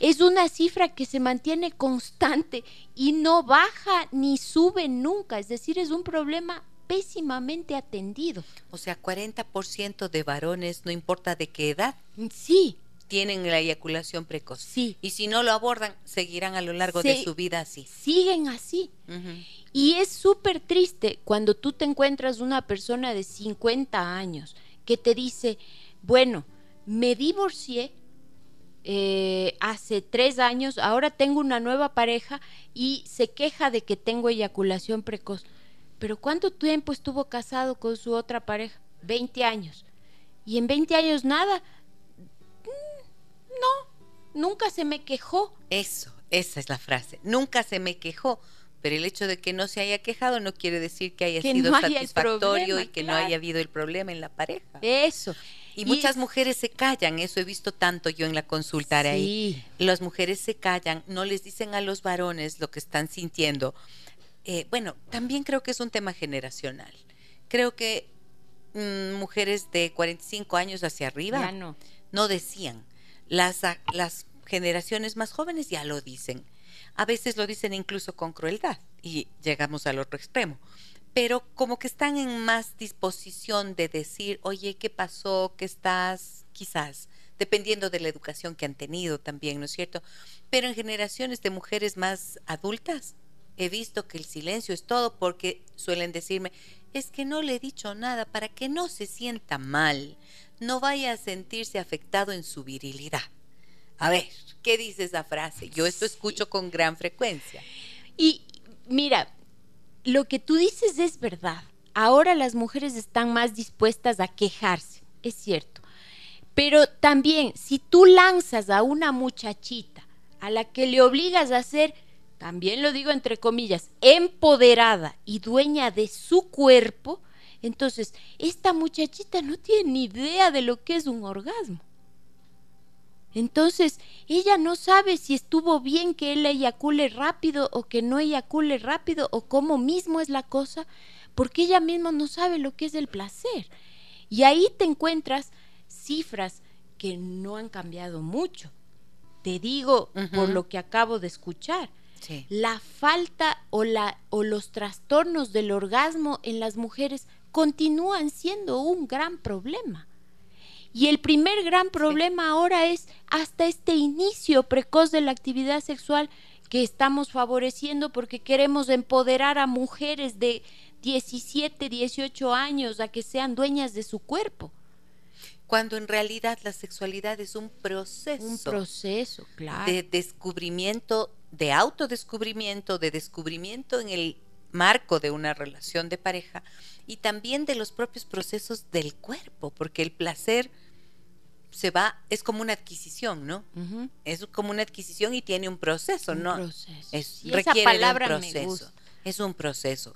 [SPEAKER 2] Es una cifra que se mantiene constante y no baja ni sube nunca, es decir, es un problema pésimamente atendido.
[SPEAKER 1] O sea, 40% de varones, no importa de qué edad.
[SPEAKER 2] Sí.
[SPEAKER 1] Tienen la eyaculación precoz.
[SPEAKER 2] Sí.
[SPEAKER 1] Y si no lo abordan, seguirán a lo largo de su vida así.
[SPEAKER 2] Siguen así. Y es súper triste cuando tú te encuentras una persona de 50 años que te dice, bueno, me divorcié eh, hace tres años, ahora tengo una nueva pareja y se queja de que tengo eyaculación precoz. Pero ¿cuánto tiempo estuvo casado con su otra pareja? 20 años. Y en 20 años nada. Mm, no, nunca se me quejó.
[SPEAKER 1] Eso, esa es la frase. Nunca se me quejó. Pero el hecho de que no se haya quejado no quiere decir que haya sido satisfactorio y que no haya habido el problema en la pareja.
[SPEAKER 2] Eso.
[SPEAKER 1] Y, muchas mujeres se callan, eso he visto tanto yo en la consulta sí. ahí. Las mujeres se callan, no les dicen a los varones lo que están sintiendo eh, bueno, también creo que es un tema generacional. Creo que mm, mujeres de 45 años hacia arriba
[SPEAKER 2] no.
[SPEAKER 1] no decían. Las, las generaciones más jóvenes ya lo dicen. A veces lo dicen incluso con crueldad y llegamos al otro extremo. Pero como que están en más disposición de decir, oye, ¿qué pasó? ¿Qué estás? Quizás, dependiendo de la educación que han tenido también, ¿no es cierto? Pero en generaciones de mujeres más adultas, he visto que el silencio es todo porque suelen decirme, es que no le he dicho nada para que no se sienta mal, no vaya a sentirse afectado en su virilidad. A ver, ¿qué dice esa frase? Yo esto escucho con gran frecuencia.
[SPEAKER 2] Y mira, lo que tú dices es verdad. Ahora las mujeres están más dispuestas a quejarse, es cierto. Pero también, si tú lanzas a una muchachita a la que le obligas a hacer también lo digo entre comillas, empoderada y dueña de su cuerpo, entonces esta muchachita no tiene ni idea de lo que es un orgasmo. Entonces, ella no sabe si estuvo bien que él eyacule rápido o que no eyacule rápido o cómo mismo es la cosa, porque ella misma no sabe lo que es el placer. Y ahí te encuentras cifras que no han cambiado mucho. Te digo por lo que acabo de escuchar la falta o, la, o los trastornos del orgasmo en las mujeres continúan siendo un gran problema. Y el primer gran problema ahora es hasta este inicio precoz de la actividad sexual que estamos favoreciendo porque queremos empoderar a mujeres de 17, 18 años a que sean dueñas de su cuerpo.
[SPEAKER 1] Cuando en realidad la sexualidad es un proceso.
[SPEAKER 2] Un proceso, claro.
[SPEAKER 1] De descubrimiento, de autodescubrimiento, de descubrimiento en el marco de una relación de pareja y también de los propios procesos del cuerpo, porque el placer se va, es como una adquisición, ¿no? Es como una adquisición y tiene un proceso, ¿no?
[SPEAKER 2] Proceso.
[SPEAKER 1] Es,
[SPEAKER 2] requiere palabra un proceso.
[SPEAKER 1] Es un proceso.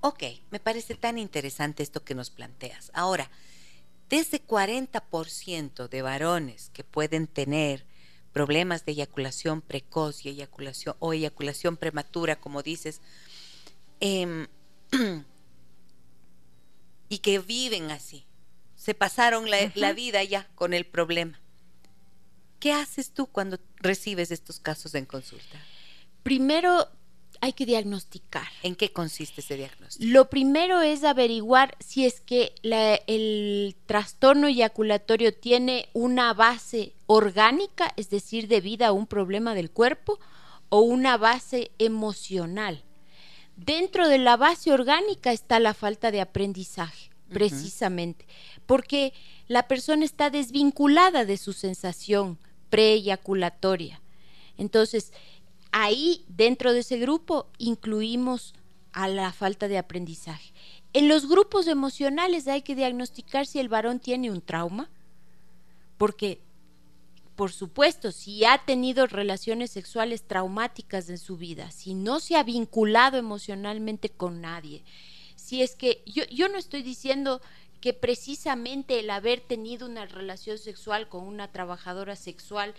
[SPEAKER 1] Ok, me parece tan interesante esto que nos planteas. Ahora, de ese 40% de varones que pueden tener problemas de eyaculación precoz y eyaculación o eyaculación prematura, como dices, em, *clears throat* y que viven así, se pasaron la, la, vida ya con el problema. ¿Qué haces tú cuando recibes estos casos en consulta?
[SPEAKER 2] Primero hay que diagnosticar.
[SPEAKER 1] ¿En qué consiste ese diagnóstico?
[SPEAKER 2] Lo primero es averiguar si es que el trastorno eyaculatorio tiene una base orgánica, es decir, debido a un problema del cuerpo, o una base emocional. Dentro de la base orgánica está la falta de aprendizaje, precisamente, porque la persona está desvinculada de su sensación preeyaculatoria. Entonces, ahí dentro de ese grupo incluimos a la falta de aprendizaje. En los grupos emocionales hay que diagnosticar si el varón tiene un trauma, porque, por supuesto, si ha tenido relaciones sexuales traumáticas en su vida, si no se ha vinculado emocionalmente con nadie, si es que yo, yo no estoy diciendo que precisamente el haber tenido una relación sexual con una trabajadora sexual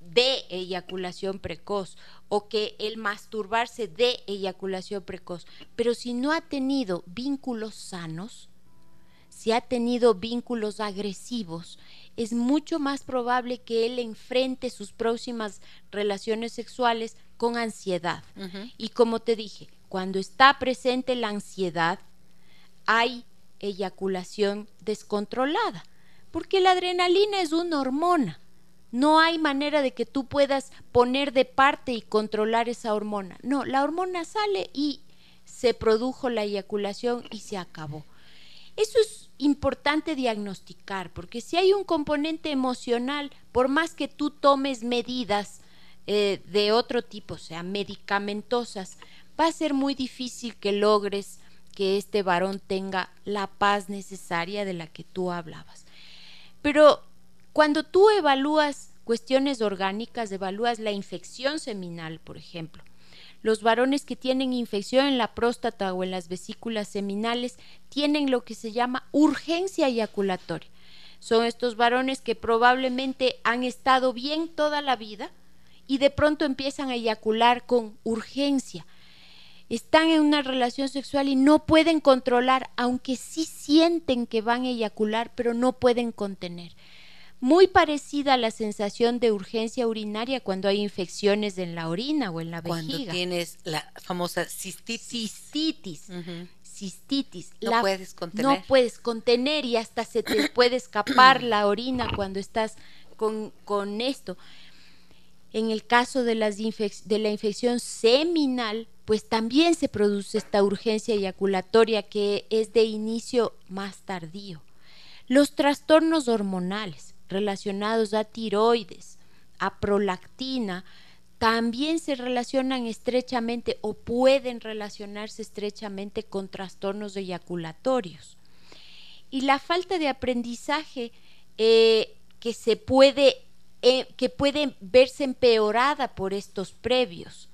[SPEAKER 2] de eyaculación precoz o que el masturbarse de eyaculación precoz, pero si no ha tenido vínculos sanos, si ha tenido vínculos agresivos, es mucho más probable que él enfrente sus próximas relaciones sexuales con ansiedad. Y como te dije, cuando está presente la ansiedad, hay eyaculación descontrolada, porque la adrenalina es una hormona no hay manera de que tú puedas poner de parte y controlar esa hormona. No, la hormona sale y se produjo la eyaculación y se acabó. Eso es importante diagnosticar, porque si hay un componente emocional, por más que tú tomes medidas eh, de otro tipo, o sea, medicamentosas, va a ser muy difícil que logres que este varón tenga la paz necesaria de la que tú hablabas. Pero cuando tú evalúas cuestiones orgánicas, evalúas la infección seminal, por ejemplo. Los varones que tienen infección en la próstata o en las vesículas seminales tienen lo que se llama urgencia eyaculatoria. Son estos varones que probablemente han estado bien toda la vida y de pronto empiezan a eyacular con urgencia. Están en una relación sexual y no pueden controlar, aunque sí sienten que van a eyacular, pero no pueden contener muy parecida a la sensación de urgencia urinaria cuando hay infecciones en la orina o en la vejiga.
[SPEAKER 1] Cuando tienes la famosa cistitis.
[SPEAKER 2] Cistitis. Cistitis.
[SPEAKER 1] No puedes contener.
[SPEAKER 2] No puedes contener y hasta se te *coughs* puede escapar la orina cuando estás con, con esto. En el caso de, las de la infección seminal, pues también se produce esta urgencia eyaculatoria que es de inicio más tardío. Los trastornos hormonales relacionados a tiroides, a prolactina, también se relacionan estrechamente o pueden relacionarse estrechamente con trastornos eyaculatorios. Y la falta de aprendizaje eh, que se puede, eh, que puede verse empeorada por estos previos.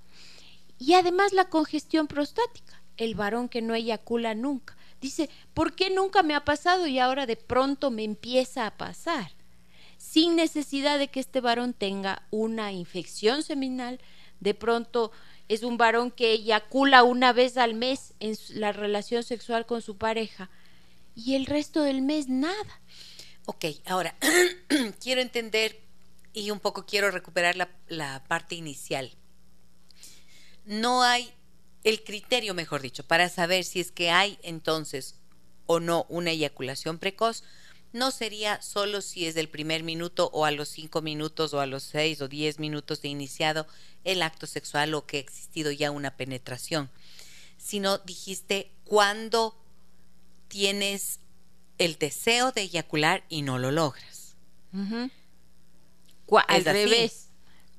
[SPEAKER 2] Y además la congestión prostática, el varón que no eyacula nunca. Dice, ¿por qué nunca me ha pasado y ahora de pronto me empieza a pasar? Sin necesidad de que este varón tenga una infección seminal. De pronto es un varón que eyacula una vez al mes en la relación sexual con su pareja y el resto del mes nada.
[SPEAKER 1] Ok, ahora *clears throat* quiero entender y un poco quiero recuperar la, la parte inicial. No hay el criterio, mejor dicho, para saber si es que hay entonces o no una eyaculación precoz no sería solo si es del primer minuto o a los cinco minutos o a los seis o diez minutos de iniciado el acto sexual o que ha existido ya una penetración, sino dijiste cuando tienes el deseo de eyacular y no lo logras.
[SPEAKER 2] al revés.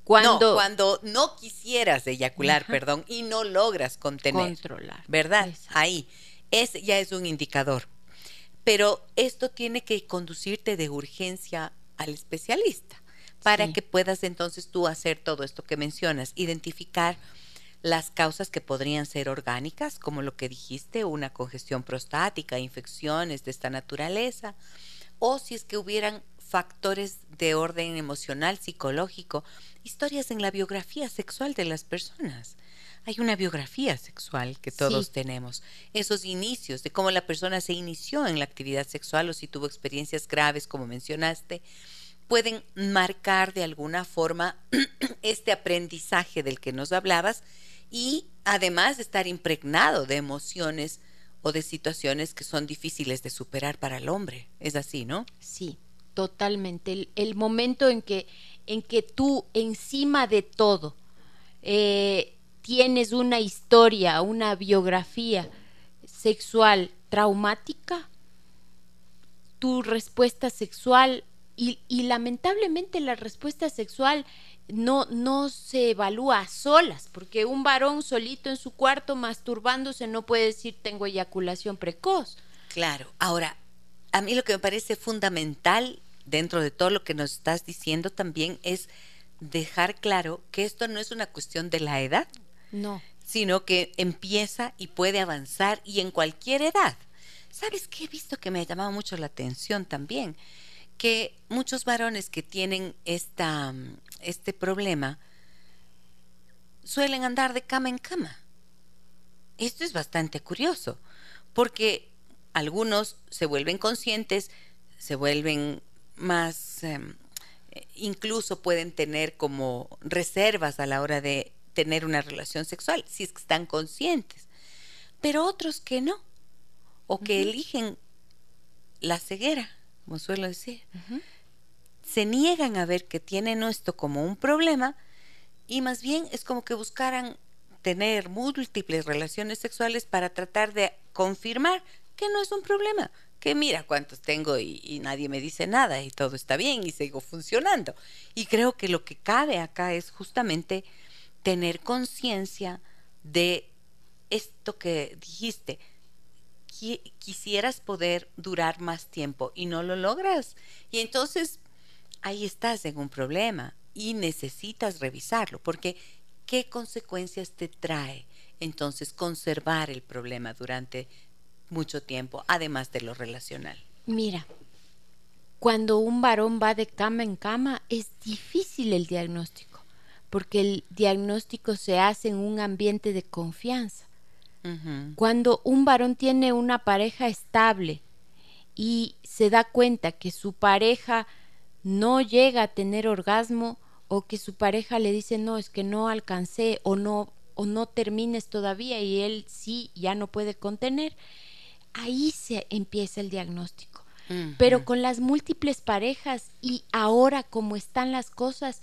[SPEAKER 1] Cuando no, cuando no quisieras eyacular, perdón, y no logras contener.
[SPEAKER 2] Controlar.
[SPEAKER 1] ¿Verdad? Ahí. Ese ya es un indicador. Pero esto tiene que conducirte de urgencia al especialista para que puedas entonces tú hacer todo esto que mencionas, identificar las causas que podrían ser orgánicas, como lo que dijiste, una congestión prostática, infecciones de esta naturaleza, o si es que hubieran factores de orden emocional, psicológico, historias en la biografía sexual de las personas. Hay una biografía sexual que todos tenemos, esos inicios de cómo la persona se inició en la actividad sexual o si tuvo experiencias graves, como mencionaste, pueden marcar de alguna forma *clears throat* este aprendizaje del que nos hablabas y además de estar impregnado de emociones o de situaciones que son difíciles de superar para el hombre. Es así, ¿no?
[SPEAKER 2] Sí, totalmente. El, momento en que, en que tú encima de todo eh, tienes una historia, una biografía sexual traumática, tu respuesta sexual y, lamentablemente la respuesta sexual no, no se evalúa a solas, porque un varón solito en su cuarto masturbándose no puede decir tengo eyaculación precoz.
[SPEAKER 1] Claro, ahora, a mí lo que me parece fundamental dentro de todo lo que nos estás diciendo también es dejar claro que esto no es una cuestión de la edad,
[SPEAKER 2] no,
[SPEAKER 1] sino que empieza y puede avanzar y en cualquier edad. ¿Sabes qué he visto que me ha llamado mucho la atención también? Que muchos varones que tienen esta este problema suelen andar de cama en cama. Esto es bastante curioso, porque algunos se vuelven conscientes, se vuelven más, em, incluso pueden tener como reservas a la hora de tener una relación sexual, si es que están conscientes, pero otros que no, o que eligen la ceguera, como suelo decir. Se niegan a ver que tienen esto como un problema y más bien es como que buscaran tener múltiples relaciones sexuales para tratar de confirmar que no es un problema, que mira cuántos tengo y, nadie me dice nada y todo está bien y sigo funcionando. Y creo que lo que cabe acá es justamente tener conciencia de esto que dijiste. Quisieras poder durar más tiempo y no lo logras. Y entonces ahí estás en un problema y necesitas revisarlo, porque ¿qué consecuencias te trae entonces conservar el problema durante mucho tiempo, además de lo relacional?
[SPEAKER 2] Mira, cuando un varón va de cama en cama es difícil el diagnóstico, porque el diagnóstico se hace en un ambiente de confianza. Cuando un varón tiene una pareja estable y se da cuenta que su pareja no llega a tener orgasmo o que su pareja le dice no, es que no alcancé o no o no termines todavía y él sí ya no puede contener, ahí se empieza el diagnóstico. Pero con las múltiples parejas y ahora como están las cosas,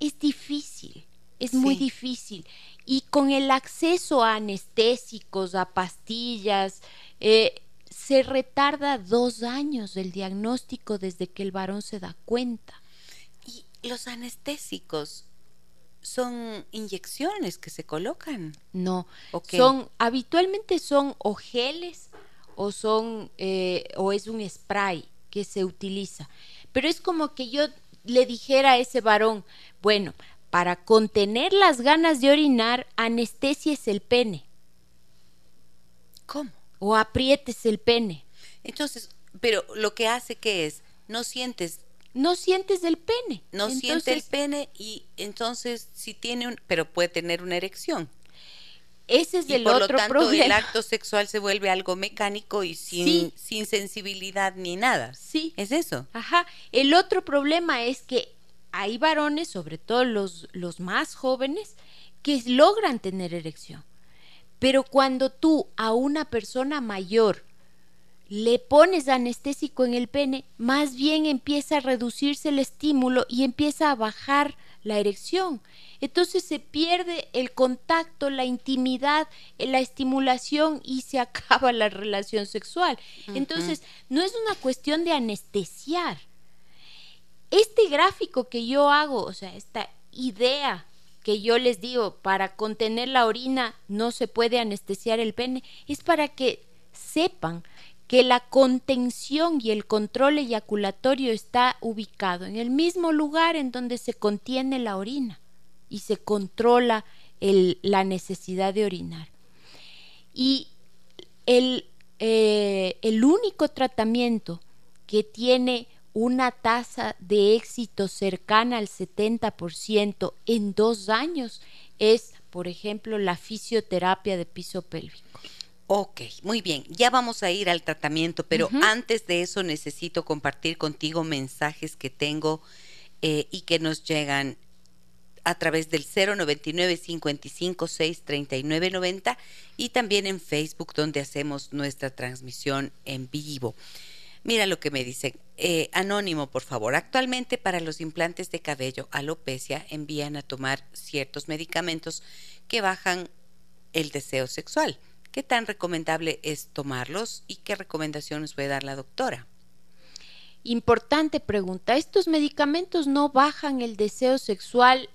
[SPEAKER 2] es difícil, es muy difícil. Y con el acceso a anestésicos, a pastillas, eh, se retarda dos años el diagnóstico desde que el varón se da cuenta.
[SPEAKER 1] ¿Y los anestésicos son inyecciones que se colocan?
[SPEAKER 2] No, son habitualmente son o geles o son eh, o es un spray que se utiliza. Pero es como que yo le dijera a ese varón, bueno, para contener las ganas de orinar, anestesia es el pene.
[SPEAKER 1] ¿Cómo?
[SPEAKER 2] o aprietes el pene.
[SPEAKER 1] Entonces, pero lo que hace que es, no sientes
[SPEAKER 2] no sientes el pene.
[SPEAKER 1] No siente el pene y entonces si tiene un, pero puede tener una erección.
[SPEAKER 2] Ese es y el por otro lo tanto,
[SPEAKER 1] El acto sexual se vuelve algo mecánico y sin, sin sensibilidad ni nada.
[SPEAKER 2] Sí.
[SPEAKER 1] ¿Es eso?
[SPEAKER 2] Ajá. El otro problema es que hay varones, sobre todo los, los más jóvenes, que logran tener erección. Pero cuando tú a una persona mayor le pones anestésico en el pene, más bien empieza a reducirse el estímulo y empieza a bajar la erección. Entonces se pierde el contacto, la intimidad, la estimulación y se *laughs* acaba la relación sexual. Entonces, no es una cuestión de anestesiar. Este gráfico que yo hago, o sea, esta idea que yo les digo, para contener la orina no se puede anestesiar el pene, es para que sepan que la contención y el control eyaculatorio está ubicado en el mismo lugar en donde se contiene la orina y se controla la necesidad de orinar. Y el, eh, el único tratamiento que tiene una tasa de éxito cercana al 70% en dos años es, por ejemplo, la fisioterapia de piso pélvico.
[SPEAKER 1] Ok, muy bien. Ya vamos a ir al tratamiento, pero antes de eso necesito compartir contigo mensajes que tengo eh, y que nos llegan a través del 099 55 6 39 90 y también en Facebook donde hacemos nuestra transmisión en vivo. Mira lo que me dicen. Eh, anónimo, por favor. Actualmente para los implantes de cabello alopecia envían a tomar ciertos medicamentos que bajan el deseo sexual. ¿Qué tan recomendable es tomarlos y qué recomendaciones puede dar la doctora?
[SPEAKER 2] Importante pregunta. Estos medicamentos no bajan el deseo sexual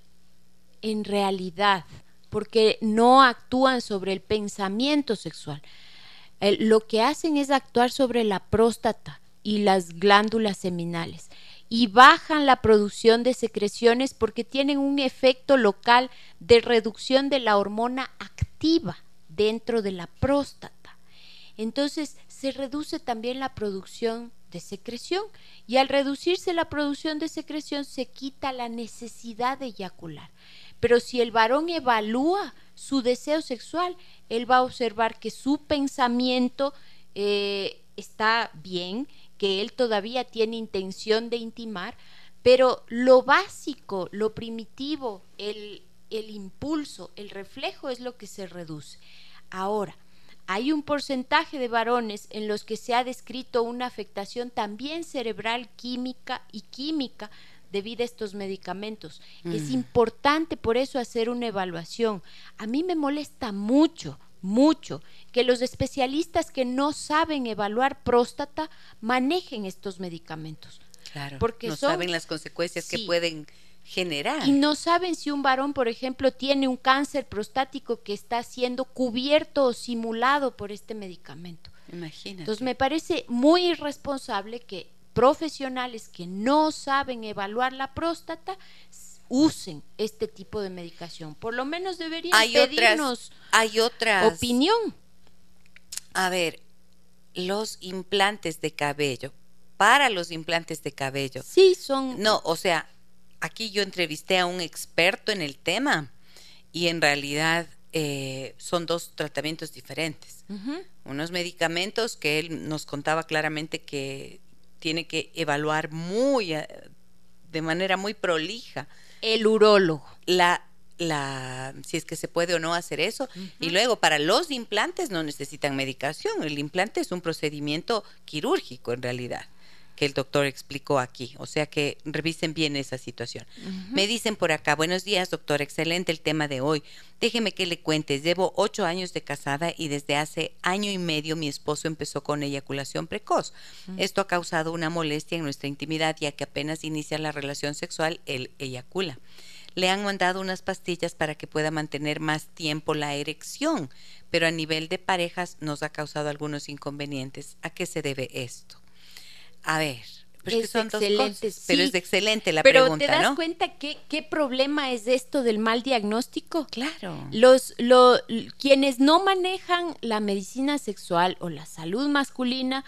[SPEAKER 2] en realidad porque no actúan sobre el pensamiento sexual. lo que hacen es actuar sobre la próstata y las glándulas seminales y bajan la producción de secreciones porque tienen un efecto local de reducción de la hormona activa dentro de la próstata. Entonces se reduce también la producción de secreción y al reducirse la producción de secreción se quita la necesidad de eyacular. Pero si el varón evalúa su deseo sexual, él va a observar que su pensamiento eh, está bien, que él todavía tiene intención de intimar, pero lo básico, lo primitivo, el, el impulso, el reflejo es lo que se reduce. Ahora, hay un porcentaje de varones en los que se ha descrito una afectación también cerebral, química y química debido a estos medicamentos. Es mm. importante por eso hacer una evaluación. A mí me molesta mucho mucho, que los especialistas que no saben evaluar próstata manejen estos medicamentos.
[SPEAKER 1] Claro, porque no saben las consecuencias que pueden generar.
[SPEAKER 2] Y no saben si un varón, por ejemplo, tiene un cáncer prostático que está siendo cubierto o simulado por este medicamento.
[SPEAKER 1] Imagínate.
[SPEAKER 2] Entonces me parece muy irresponsable que profesionales que no saben evaluar la próstata usen este tipo de medicación. Por lo menos deberían hay pedirnos
[SPEAKER 1] hay otra
[SPEAKER 2] opinión.
[SPEAKER 1] A ver, los implantes de cabello, para los implantes de cabello.
[SPEAKER 2] Sí, son...
[SPEAKER 1] No, o sea, aquí yo entrevisté a un experto en el tema y en realidad eh, son dos tratamientos diferentes. Unos medicamentos que él nos contaba claramente que tiene que evaluar muy, eh, de manera muy prolija
[SPEAKER 2] el urólogo.
[SPEAKER 1] La, la, si es que se puede o no hacer eso. Y luego, para los implantes no necesitan medicación. El implante es un procedimiento quirúrgico en realidad que el doctor explicó aquí. O sea que revisen bien esa situación. Me dicen por acá, buenos días doctor, excelente el tema de hoy. Déjeme que le cuente, llevo ocho años de casada y desde hace año y medio mi esposo empezó con eyaculación precoz. Esto ha causado una molestia en nuestra intimidad ya que apenas inicia la relación sexual, él eyacula. Le han mandado unas pastillas para que pueda mantener más tiempo la erección, pero a nivel de parejas nos ha causado algunos inconvenientes. ¿A qué se debe esto? A ver.
[SPEAKER 2] Pues son excelente,
[SPEAKER 1] pero es excelente la
[SPEAKER 2] pero
[SPEAKER 1] pregunta,
[SPEAKER 2] ¿te das cuenta qué, qué problema es esto del mal diagnóstico?
[SPEAKER 1] Claro.
[SPEAKER 2] Los, lo, quienes no manejan la medicina sexual o la salud masculina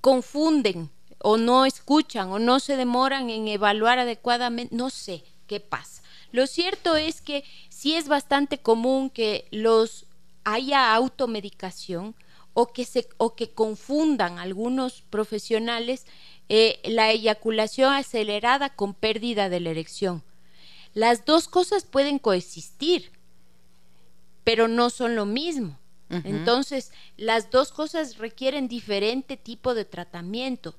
[SPEAKER 2] confunden o no escuchan o no se demoran en evaluar adecuadamente, no sé qué pasa. Lo cierto es que sí es bastante común que los haya automedicación, o que, se, o que confundan algunos profesionales eh, la eyaculación acelerada con pérdida de la erección. Las dos cosas pueden coexistir, pero no son lo mismo. Entonces, las dos cosas requieren diferente tipo de tratamiento.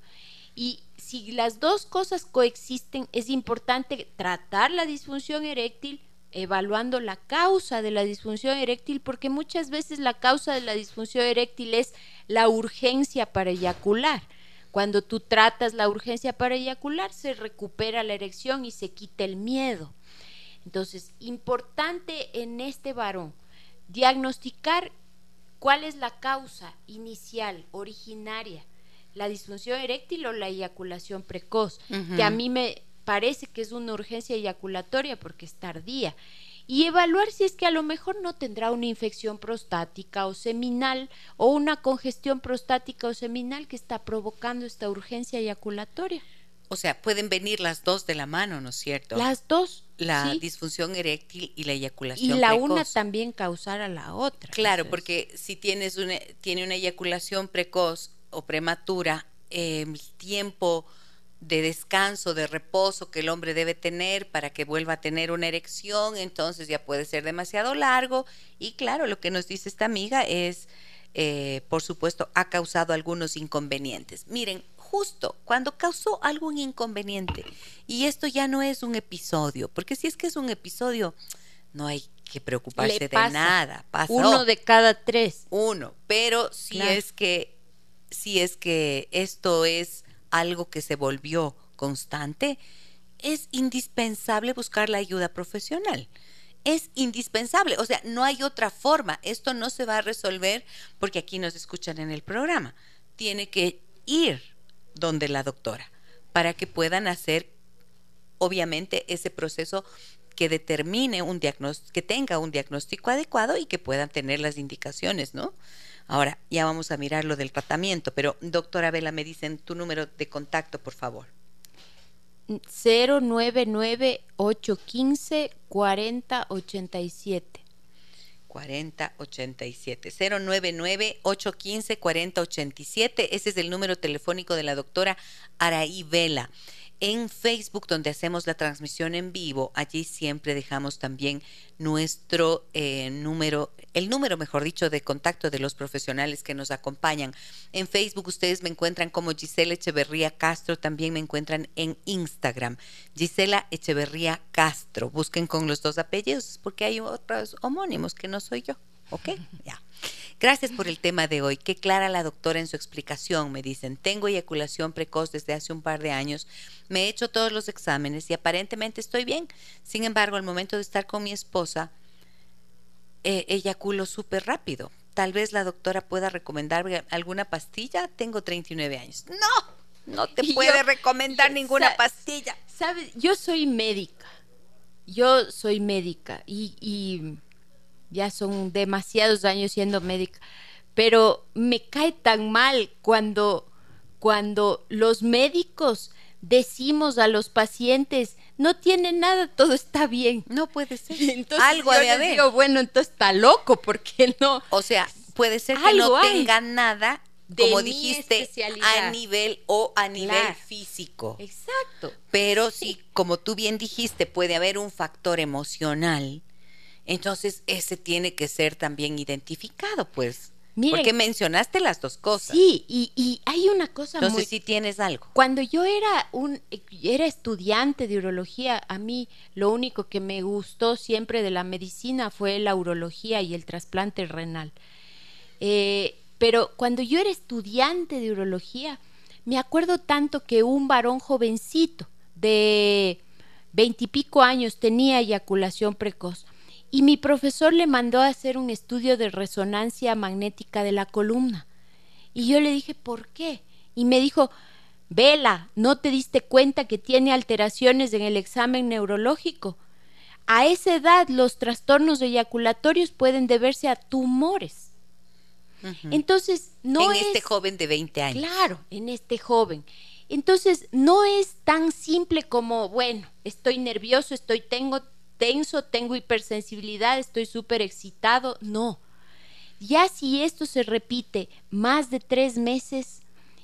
[SPEAKER 2] Y si las dos cosas coexisten, es importante tratar la disfunción eréctil evaluando la causa de la disfunción eréctil, porque muchas veces la causa de la disfunción eréctil es la urgencia para eyacular. Cuando tú tratas la urgencia para eyacular, se recupera la erección y se quita el miedo. Entonces, importante en este varón, diagnosticar cuál es la causa inicial, originaria, la disfunción eréctil o la eyaculación precoz, que a mí me parece que es una urgencia eyaculatoria porque es tardía. Y evaluar si es que a lo mejor no tendrá una infección prostática o seminal o una congestión prostática o seminal que está provocando esta urgencia eyaculatoria.
[SPEAKER 1] O sea, pueden venir las dos de la mano, ¿no es cierto?
[SPEAKER 2] Las dos.
[SPEAKER 1] La disfunción eréctil y la eyaculación.
[SPEAKER 2] Y la una también causar a la otra.
[SPEAKER 1] Claro, porque si tienes una, tiene una eyaculación precoz o prematura, eh, el tiempo de descanso, de reposo que el hombre debe tener para que vuelva a tener una erección, entonces ya puede ser demasiado largo. Y claro, lo que nos dice esta amiga es, eh, por supuesto, ha causado algunos inconvenientes. Miren, justo cuando causó algún inconveniente, y esto ya no es un episodio, porque si es que es un episodio, no hay que preocuparse de nada.
[SPEAKER 2] Uno de cada tres.
[SPEAKER 1] Uno, pero si es que, si es que esto es algo que se volvió constante, es indispensable buscar la ayuda profesional. Es indispensable, o sea, no hay otra forma. Esto no se va a resolver porque aquí nos escuchan en el programa. Tiene que ir donde la doctora para que puedan hacer, obviamente, ese proceso que determine un diagnóstico, que tenga un diagnóstico adecuado y que puedan tener las indicaciones, ¿no? Ahora, ya vamos a mirar lo del tratamiento, pero doctora Vela, me dicen tu número de contacto, por favor.
[SPEAKER 2] 099-815-4087.
[SPEAKER 1] 4087. 099-815-4087. Ese es el número telefónico de la doctora Araí Vela en Facebook, donde hacemos la transmisión en vivo, allí siempre dejamos también nuestro eh, número, el número, mejor dicho, de contacto de los profesionales que nos acompañan. En Facebook ustedes me encuentran como Gisela Echeverría Castro, también me encuentran en Instagram, Gisela Echeverría Castro. Busquen con los dos apellidos porque hay otros homónimos que no soy yo. ¿Ok? Ya. Gracias por el tema de hoy. Qué clara la doctora en su explicación. Me dicen, tengo eyaculación precoz desde hace un par de años. Me he hecho todos los exámenes y aparentemente estoy bien. Sin embargo, al momento de estar con mi esposa, eh, eyaculo súper rápido. Tal vez la doctora pueda recomendarme alguna pastilla. Tengo 39 años. No, no te *laughs* puede recomendar ninguna pastilla.
[SPEAKER 2] Sabes, yo soy médica. Yo soy médica y ya son demasiados años siendo médica, pero me cae tan mal cuando, cuando los médicos decimos a los pacientes, no tiene nada, todo está bien.
[SPEAKER 1] No puede ser.
[SPEAKER 2] Entonces, Algo de haber. Digo, bueno, entonces está loco, porque no?
[SPEAKER 1] O sea, puede ser que no tenga nada, como dijiste, a nivel o a nivel físico.
[SPEAKER 2] Exacto.
[SPEAKER 1] Pero sí. como tú bien dijiste, puede haber un factor emocional entonces, ese tiene que ser también identificado, pues. porque mencionaste las dos cosas.
[SPEAKER 2] Sí, y, hay una cosa
[SPEAKER 1] Entonces, si tienes algo.
[SPEAKER 2] Cuando yo era un era estudiante de urología, a mí lo único que me gustó siempre de la medicina fue la urología y el trasplante renal. Eh, pero cuando yo era estudiante de urología, me acuerdo tanto que un varón jovencito de veintipico años tenía eyaculación precoz y mi profesor le mandó a hacer un estudio de resonancia magnética de la columna. Y yo le dije, ¿por qué? Y me dijo, Vela, ¿no te diste cuenta que tiene alteraciones en el examen neurológico? A esa edad los trastornos eyaculatorios pueden deberse a tumores. Entonces, no
[SPEAKER 1] en este joven de 20 años.
[SPEAKER 2] Claro, en este joven. Entonces, no es tan simple como, bueno, estoy nervioso, estoy tengo tenso, tengo hipersensibilidad, estoy súper excitado. No. Ya si esto se repite más de tres meses,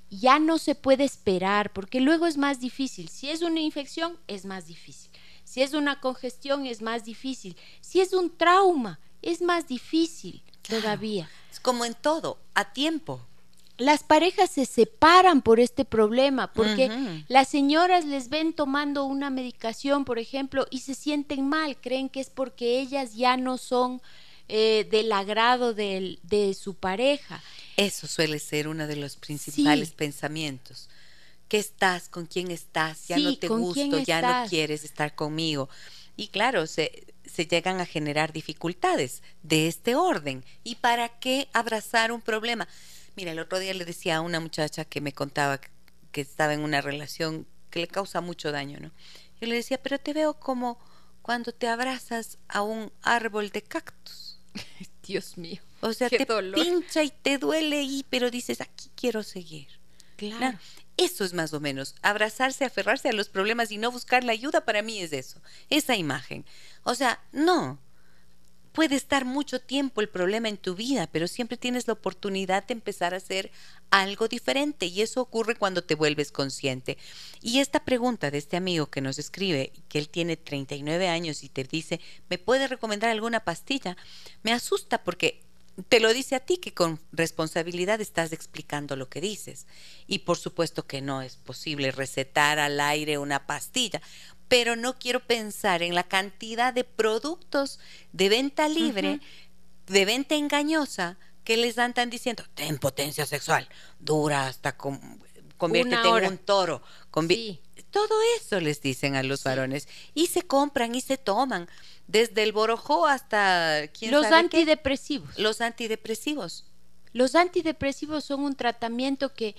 [SPEAKER 2] ya no se puede esperar, porque luego es más difícil. Si es una infección, es más difícil. Si es una congestión, es más difícil. Si es un trauma, es más difícil todavía.
[SPEAKER 1] como en todo, a tiempo.
[SPEAKER 2] Las parejas se separan por este problema, porque las señoras les ven tomando una medicación, por ejemplo, y se sienten mal, creen que es porque ellas ya no son eh, del agrado de, de, su pareja.
[SPEAKER 1] Eso suele ser uno de los principales pensamientos. ¿Qué estás? ¿Con quién estás? Ya no te gusto, ya no quieres estar conmigo. Y claro, se, se llegan a generar dificultades de este orden. ¿Y para qué abrazar un problema? Mira, el otro día le decía a una muchacha que me contaba que estaba en una relación que le causa mucho daño, ¿no? Yo le decía, pero te veo como cuando te abrazas a un árbol de cactus. *laughs*
[SPEAKER 2] Dios mío.
[SPEAKER 1] O sea, te pincha y te duele y pero dices, aquí quiero seguir.
[SPEAKER 2] Claro.
[SPEAKER 1] Eso es más o menos, abrazarse, aferrarse a los problemas y no buscar la ayuda para mí es eso, esa imagen. O sea, no, puede estar mucho tiempo el problema en tu vida, pero siempre tienes la oportunidad de empezar a hacer algo diferente y eso ocurre cuando te vuelves consciente. Y esta pregunta de este amigo que nos escribe, que él tiene 39 años y te dice, ¿me puede recomendar alguna pastilla? Me asusta porque te lo dice a ti que con responsabilidad estás explicando lo que dices. Y por supuesto que no es posible recetar al aire una pastilla, pero no quiero pensar en la cantidad de productos de venta libre, de venta engañosa, que les dan tan diciendo, ten potencia sexual, dura hasta conviértete en un toro. Todo eso les dicen a los varones y se compran y se toman, desde el borojó hasta
[SPEAKER 2] ¿quién los antidepresivos.
[SPEAKER 1] Los antidepresivos.
[SPEAKER 2] Los antidepresivos son un tratamiento que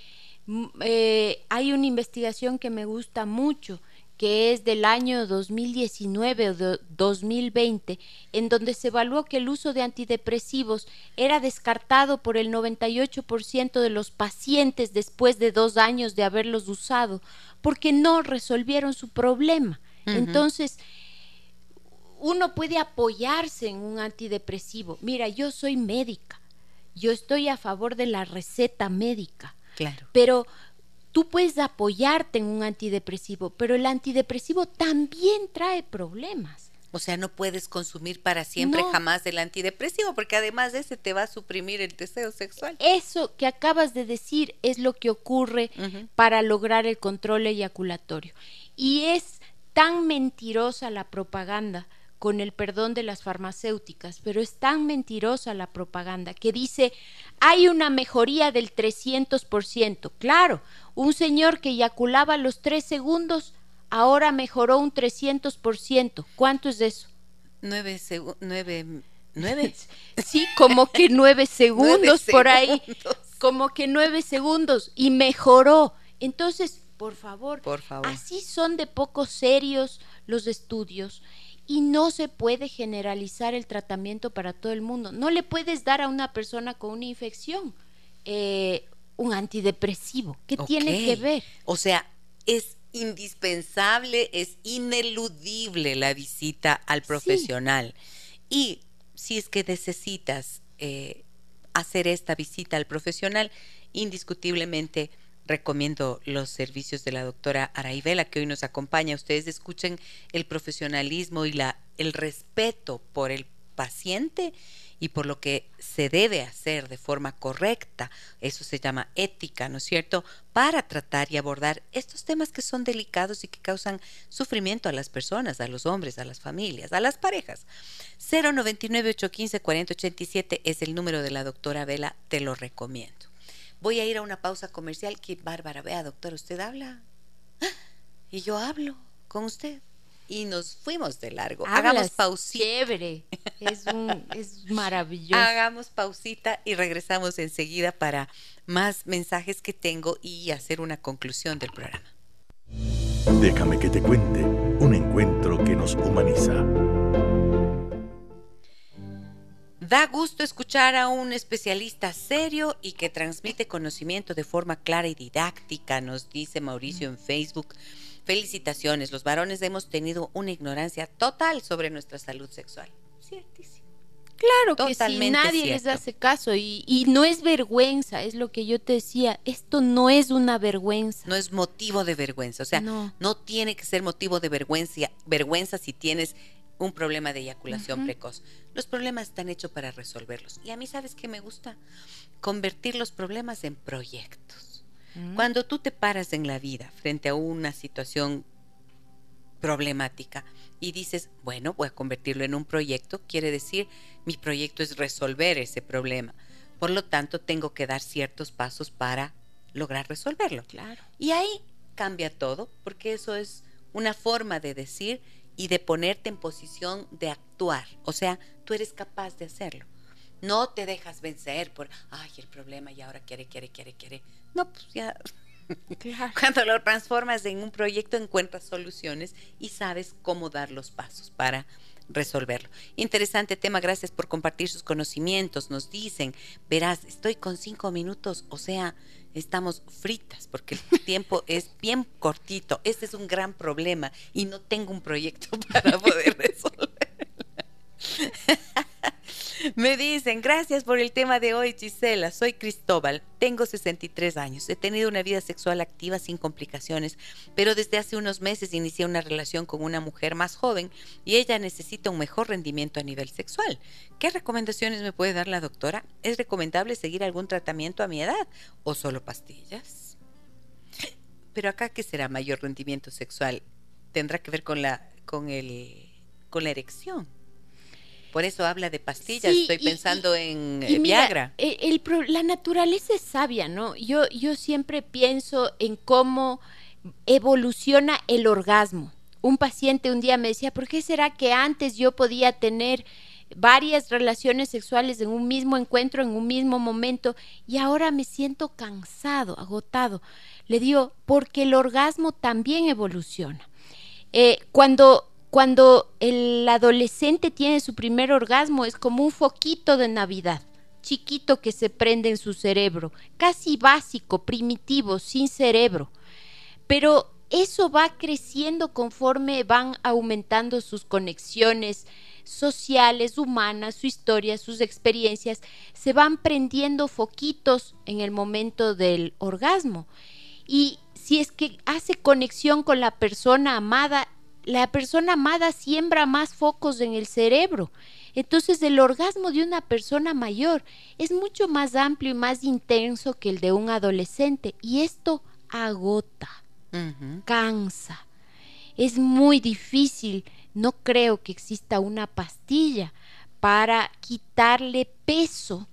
[SPEAKER 2] mm, eh, hay una investigación que me gusta mucho que es del año 2019 o 2020, en donde se evaluó que el uso de antidepresivos era descartado por el 98% de los pacientes después de dos años de haberlos usado, porque no resolvieron su problema. Entonces, uno puede apoyarse en un antidepresivo. Mira, yo soy médica, yo estoy a favor de la receta médica.
[SPEAKER 1] Claro.
[SPEAKER 2] Pero tú puedes apoyarte en un antidepresivo, pero el antidepresivo también trae problemas.
[SPEAKER 1] O sea, no puedes consumir para siempre jamás el antidepresivo, porque además de ese te va a suprimir el deseo sexual.
[SPEAKER 2] Eso que acabas de decir es lo que ocurre para lograr el control eyaculatorio. Y es tan mentirosa la propaganda con el perdón de las farmacéuticas, pero es tan mentirosa la propaganda que dice hay una mejoría del 300%. Claro, un señor que eyaculaba los tres segundos ahora mejoró un 300%. ¿Cuánto es eso?
[SPEAKER 1] Nueve, nueve, nueve. *laughs*
[SPEAKER 2] Sí, como que nueve *laughs* segundos por ahí. Como que nueve segundos y mejoró. Entonces, por favor,
[SPEAKER 1] por favor,
[SPEAKER 2] así son de poco serios los estudios y no se puede generalizar el tratamiento para todo el mundo. No le puedes dar a una persona con una infección eh, un antidepresivo. ¿Qué tiene que ver?
[SPEAKER 1] O sea, es indispensable, es ineludible la visita al profesional. Y si es que necesitas eh, hacer esta visita al profesional, indiscutiblemente recomiendo los servicios de la doctora Araivela que hoy nos acompaña. Ustedes escuchen el profesionalismo y la, el respeto por el paciente y por lo que se debe hacer de forma correcta. Eso se llama ética, ¿no es cierto? Para tratar y abordar estos temas que son delicados y que causan sufrimiento a las personas, a los hombres, a las familias, a las parejas. 099 815 4087 es el número de la doctora Vela, te lo recomiendo. Voy a ir a una pausa comercial. Qué bárbara. Vea, doctor, usted habla. *gasps* Y yo hablo con usted. Y nos fuimos de largo.
[SPEAKER 2] Hagamos pausita. Chévere. Es, es *laughs* maravilloso.
[SPEAKER 1] Hagamos pausita y regresamos enseguida para más mensajes que tengo y hacer una conclusión del programa.
[SPEAKER 3] Déjame que te cuente un encuentro que nos humaniza.
[SPEAKER 1] Da gusto escuchar a un especialista serio y que transmite conocimiento de forma clara y didáctica, nos dice Mauricio en Facebook. Felicitaciones, los varones hemos tenido una ignorancia total sobre nuestra salud sexual. Ciertísimo.
[SPEAKER 2] Claro que sí, nadie les hace caso y, y, no es vergüenza, es lo que yo te decía, esto no es una vergüenza.
[SPEAKER 1] No es motivo de vergüenza, o sea, no, no tiene que ser motivo de vergüenza, vergüenza si tienes un problema de eyaculación precoz. Los problemas están hechos para resolverlos. Y a mí, ¿sabes qué me gusta? Convertir los problemas en proyectos. Mm. Cuando tú te paras en la vida frente a una situación problemática y dices, bueno, voy a convertirlo en un proyecto, quiere decir, mi proyecto es resolver ese problema. Por lo tanto, tengo que dar ciertos pasos para lograr resolverlo.
[SPEAKER 2] Claro.
[SPEAKER 1] Y ahí cambia todo, porque eso es una forma de decir y de ponerte en posición de actuar. O sea, tú eres capaz de hacerlo. No te dejas vencer por, ay, el problema y ahora quiere, quiere, quiere, quiere. No, pues ya. *laughs* Cuando lo transformas en un proyecto encuentras soluciones y sabes cómo dar los pasos para resolverlo. Interesante tema, gracias por compartir sus conocimientos. Nos dicen, verás, estoy con cinco minutos, o sea, estamos fritas porque el *laughs* tiempo es bien cortito. Este es un gran problema y no tengo un proyecto *laughs* para poder resolverlo. Me dicen, gracias por el tema de hoy, Gisela. Soy Cristóbal, tengo 63 años. He tenido una vida sexual activa sin complicaciones, pero desde hace unos meses inicié una relación con una mujer más joven y ella necesita un mejor rendimiento a nivel sexual. ¿Qué recomendaciones me puede dar la doctora? ¿Es recomendable seguir algún tratamiento a mi edad o solo pastillas? Pero acá, ¿qué será mayor rendimiento sexual? Tendrá que ver con la, con el, con la erección. Por eso habla de pastillas, estoy pensando en eh, Viagra.
[SPEAKER 2] Eh, la naturaleza es sabia, ¿no? Yo, yo siempre pienso en cómo evoluciona el orgasmo. Un paciente un día me decía, ¿por qué será que antes yo podía tener varias relaciones sexuales en un mismo encuentro, en un mismo momento, y ahora me siento cansado, agotado? Le digo, porque el orgasmo también evoluciona. Eh, cuando cuando el adolescente tiene su primer orgasmo es como un foquito de Navidad, chiquito que se prende en su cerebro, casi básico, primitivo, sin cerebro. Pero eso va creciendo conforme van aumentando sus conexiones sociales, humanas, su historia, sus experiencias, se van prendiendo foquitos en el momento del orgasmo. Y si es que hace conexión con la persona amada, la persona amada siembra más focos en el cerebro. Entonces el orgasmo de una persona mayor es mucho más amplio y más intenso que el de un adolescente y esto agota, cansa. Es muy difícil, no creo que exista una pastilla para quitarle peso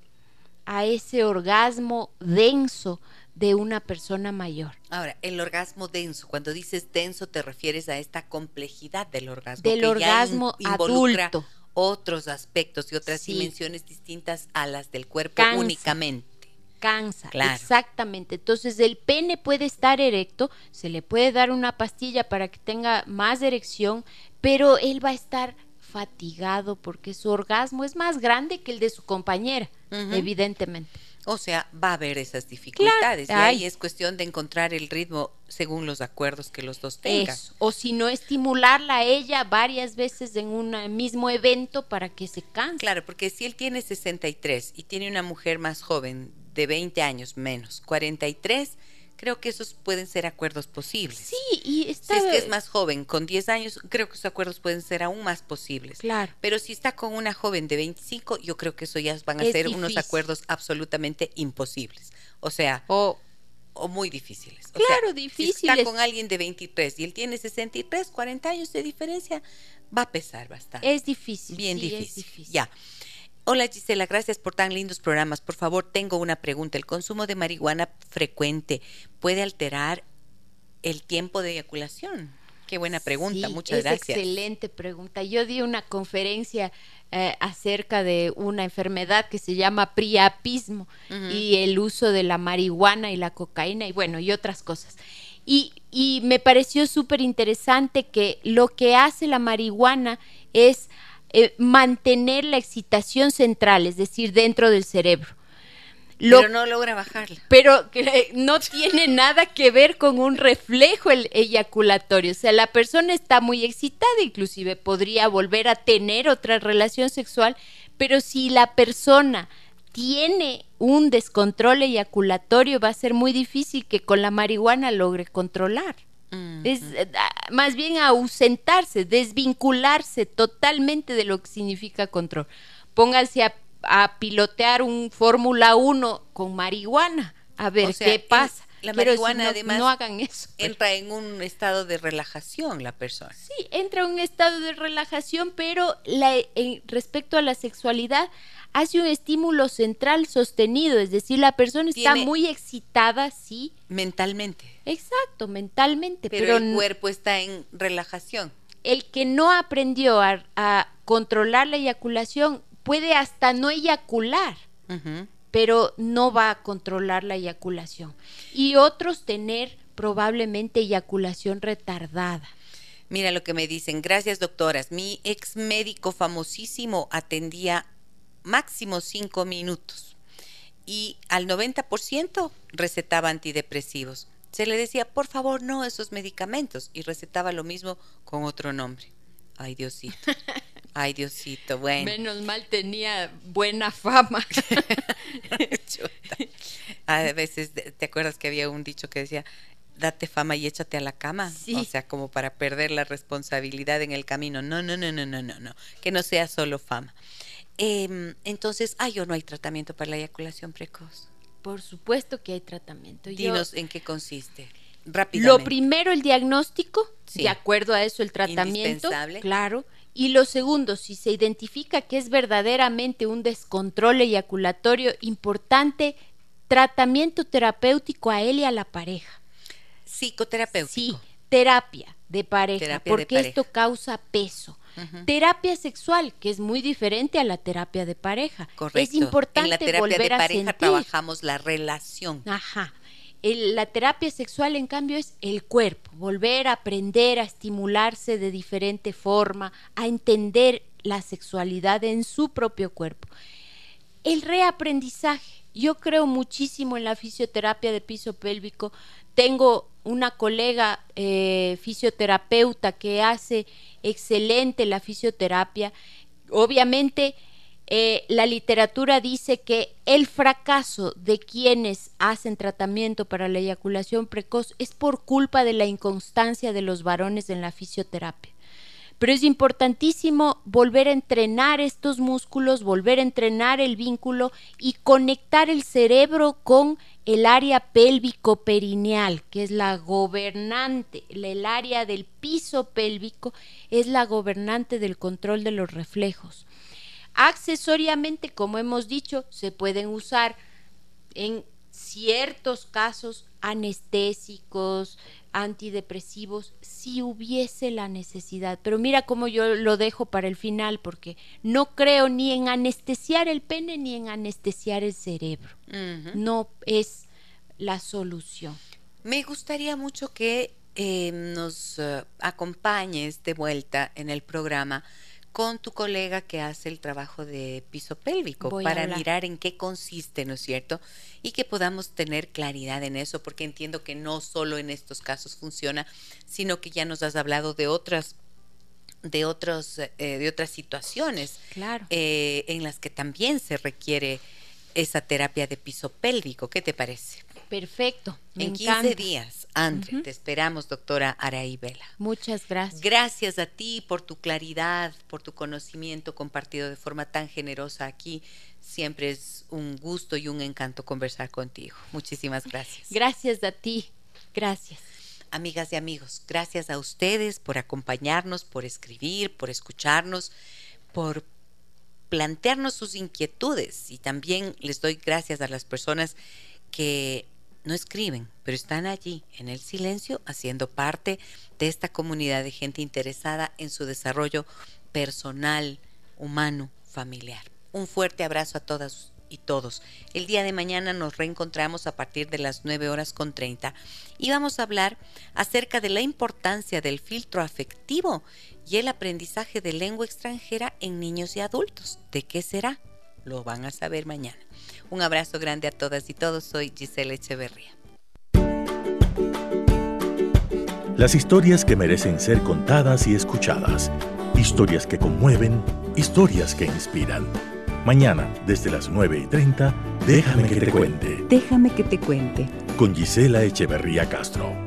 [SPEAKER 2] a ese orgasmo denso de una persona mayor.
[SPEAKER 1] Ahora, el orgasmo denso, cuando dices denso te refieres a esta complejidad del orgasmo.
[SPEAKER 2] Del orgasmo adulto.
[SPEAKER 1] Otros aspectos y otras dimensiones distintas a las del cuerpo únicamente.
[SPEAKER 2] Cansa, exactamente. Entonces el pene puede estar erecto, se le puede dar una pastilla para que tenga más erección, pero él va a estar fatigado porque su orgasmo es más grande que el de su compañera, evidentemente.
[SPEAKER 1] O sea, va a haber esas dificultades. y ahí es cuestión de encontrar el ritmo según los acuerdos que los dos tengan.
[SPEAKER 2] O si no, estimularla a ella varias veces en un mismo evento para que se canse.
[SPEAKER 1] Claro, porque si él tiene 63 y tiene una mujer más joven de 20 años menos, 43, creo que esos pueden ser acuerdos posibles.
[SPEAKER 2] Sí, y está...
[SPEAKER 1] Si es que es más joven, con 10 años, creo que esos acuerdos pueden ser aún más posibles.
[SPEAKER 2] Claro.
[SPEAKER 1] Pero si está con una joven de 25, yo creo que eso ya van a ser unos acuerdos absolutamente imposibles. O sea, o, o muy difíciles.
[SPEAKER 2] claro, difíciles. Si
[SPEAKER 1] está con alguien de 23 y él tiene 63, 40 años de diferencia, va a pesar bastante.
[SPEAKER 2] Es difícil.
[SPEAKER 1] Bien difícil. Ya. Hola Gisela, gracias por tan lindos programas. Por favor, tengo una pregunta. ¿El consumo de marihuana frecuente puede alterar el tiempo de eyaculación? Qué buena pregunta, muchas gracias.
[SPEAKER 2] Excelente pregunta. Yo di una conferencia eh, acerca de una enfermedad que se llama priapismo y el uso de la marihuana y la cocaína y bueno, y otras cosas. Y, y me pareció súper interesante que lo que hace la marihuana es eh, mantener la excitación central, es decir, dentro del cerebro.
[SPEAKER 1] pero no logra bajarla.
[SPEAKER 2] Pero que no tiene nada que ver con un reflejo el eyaculatorio. O sea, la persona está muy excitada, inclusive podría volver a tener otra relación sexual, pero si la persona tiene un descontrol eyaculatorio, va a ser muy difícil que con la marihuana logre controlar. Es eh, más bien ausentarse, desvincularse totalmente de lo que significa control. Pónganse a, pilotear un Fórmula 1 con marihuana, a ver qué pasa.
[SPEAKER 1] La marihuana, además, no hagan eso. Entra en un estado de relajación la persona.
[SPEAKER 2] Sí, entra en un estado de relajación, pero la, respecto a la sexualidad, hace un estímulo central sostenido, es decir, la persona está muy excitada, sí.
[SPEAKER 1] Mentalmente.
[SPEAKER 2] Exacto, mentalmente.
[SPEAKER 1] Pero, el cuerpo está en relajación.
[SPEAKER 2] El que no aprendió a, controlar la eyaculación puede hasta no eyacular, pero no va a controlar la eyaculación. Y otros tener probablemente eyaculación retardada.
[SPEAKER 1] Mira lo que me dicen. Gracias, doctoras. Mi ex médico famosísimo atendía máximo cinco minutos. Y al 90% recetaba antidepresivos. Se le decía, por favor, no esos medicamentos. Y recetaba lo mismo con otro nombre. Ay, Diosito. *laughs* Ay, Diosito, bueno.
[SPEAKER 2] Menos mal tenía buena fama. *laughs*
[SPEAKER 1] a veces, ¿te acuerdas que había un dicho que decía, date fama y échate a la cama? O sea, como para perder la responsabilidad en el camino. No, no, no, no, no, no, no. Que no sea solo fama. Em, entonces, ¿hay o no hay tratamiento para la eyaculación precoz?
[SPEAKER 2] Por supuesto que hay tratamiento.
[SPEAKER 1] Dinos en qué consiste. Rápidamente.
[SPEAKER 2] Lo primero, el diagnóstico, de acuerdo a eso el tratamiento. Claro. Y lo segundo, si se identifica que es verdaderamente un descontrol eyaculatorio importante, tratamiento terapéutico a él y a la pareja.
[SPEAKER 1] Psicoterapéutico.
[SPEAKER 2] Sí, terapia de pareja, porque esto causa peso. Terapia sexual, que es muy diferente a la terapia de pareja. Correcto. Es importante en la terapia de pareja
[SPEAKER 1] trabajamos la relación.
[SPEAKER 2] Ajá. la terapia sexual, en cambio, es el cuerpo, volver a aprender a estimularse de diferente forma, a entender la sexualidad en su propio cuerpo. El reaprendizaje. Yo creo muchísimo en la fisioterapia de piso pélvico. Tengo una colega eh, fisioterapeuta que hace excelente la fisioterapia. Obviamente, eh, la literatura dice que el fracaso de quienes hacen tratamiento para la eyaculación precoz es por culpa de la inconstancia de los varones en la fisioterapia. Pero es importantísimo volver a entrenar estos músculos, volver a entrenar el vínculo y conectar el cerebro con el área pélvico perineal, que es la gobernante, el área del piso pélvico es la gobernante del control de los reflejos. Accesoriamente, como hemos dicho, se pueden usar en ciertos casos anestésicos, antidepresivos, si hubiese la necesidad. Pero mira cómo yo lo dejo para el final, porque no creo ni en anestesiar el pene ni en anestesiar el cerebro. No es la solución.
[SPEAKER 1] Me gustaría mucho que eh, nos eh, acompañes de vuelta en el programa con tu colega que hace el trabajo de piso pélvico para mirar en qué consiste, ¿no es cierto? Y que podamos tener claridad en eso, porque entiendo que no solo en estos casos funciona, sino que ya nos has hablado de otras de otros eh, de otras situaciones
[SPEAKER 2] claro.
[SPEAKER 1] Eh, en las que también se requiere esa terapia de piso pélvico. ¿Qué te parece?
[SPEAKER 2] Perfecto.
[SPEAKER 1] en 15 días, Andre, te esperamos, doctora Araí Vela.
[SPEAKER 2] Muchas gracias.
[SPEAKER 1] Gracias a ti por tu claridad, por tu conocimiento compartido de forma tan generosa aquí. Siempre es un gusto y un encanto conversar contigo. Muchísimas gracias.
[SPEAKER 2] Gracias a ti. Gracias.
[SPEAKER 1] Amigas y amigos, gracias a ustedes por acompañarnos, por escribir, por escucharnos, por plantearnos sus inquietudes y también les doy gracias a las personas que no escriben, pero están allí en el silencio haciendo parte de esta comunidad de gente interesada en su desarrollo personal, humano, familiar. Un fuerte abrazo a todas y todos. El día de mañana nos reencontramos a partir de las 9 horas con 30 y vamos a hablar acerca de la importancia del filtro afectivo y el aprendizaje de lengua extranjera en niños y adultos. ¿De qué será? Lo van a saber mañana. Un abrazo grande a todas y todos. Soy Giselle Echeverría.
[SPEAKER 3] Las historias que merecen ser contadas y escuchadas. Historias que conmueven, historias que inspiran. Mañana, desde las 9 y 30, déjame, que, te cuente.
[SPEAKER 1] Déjame que te cuente.
[SPEAKER 3] Con Gisela Echeverría Castro.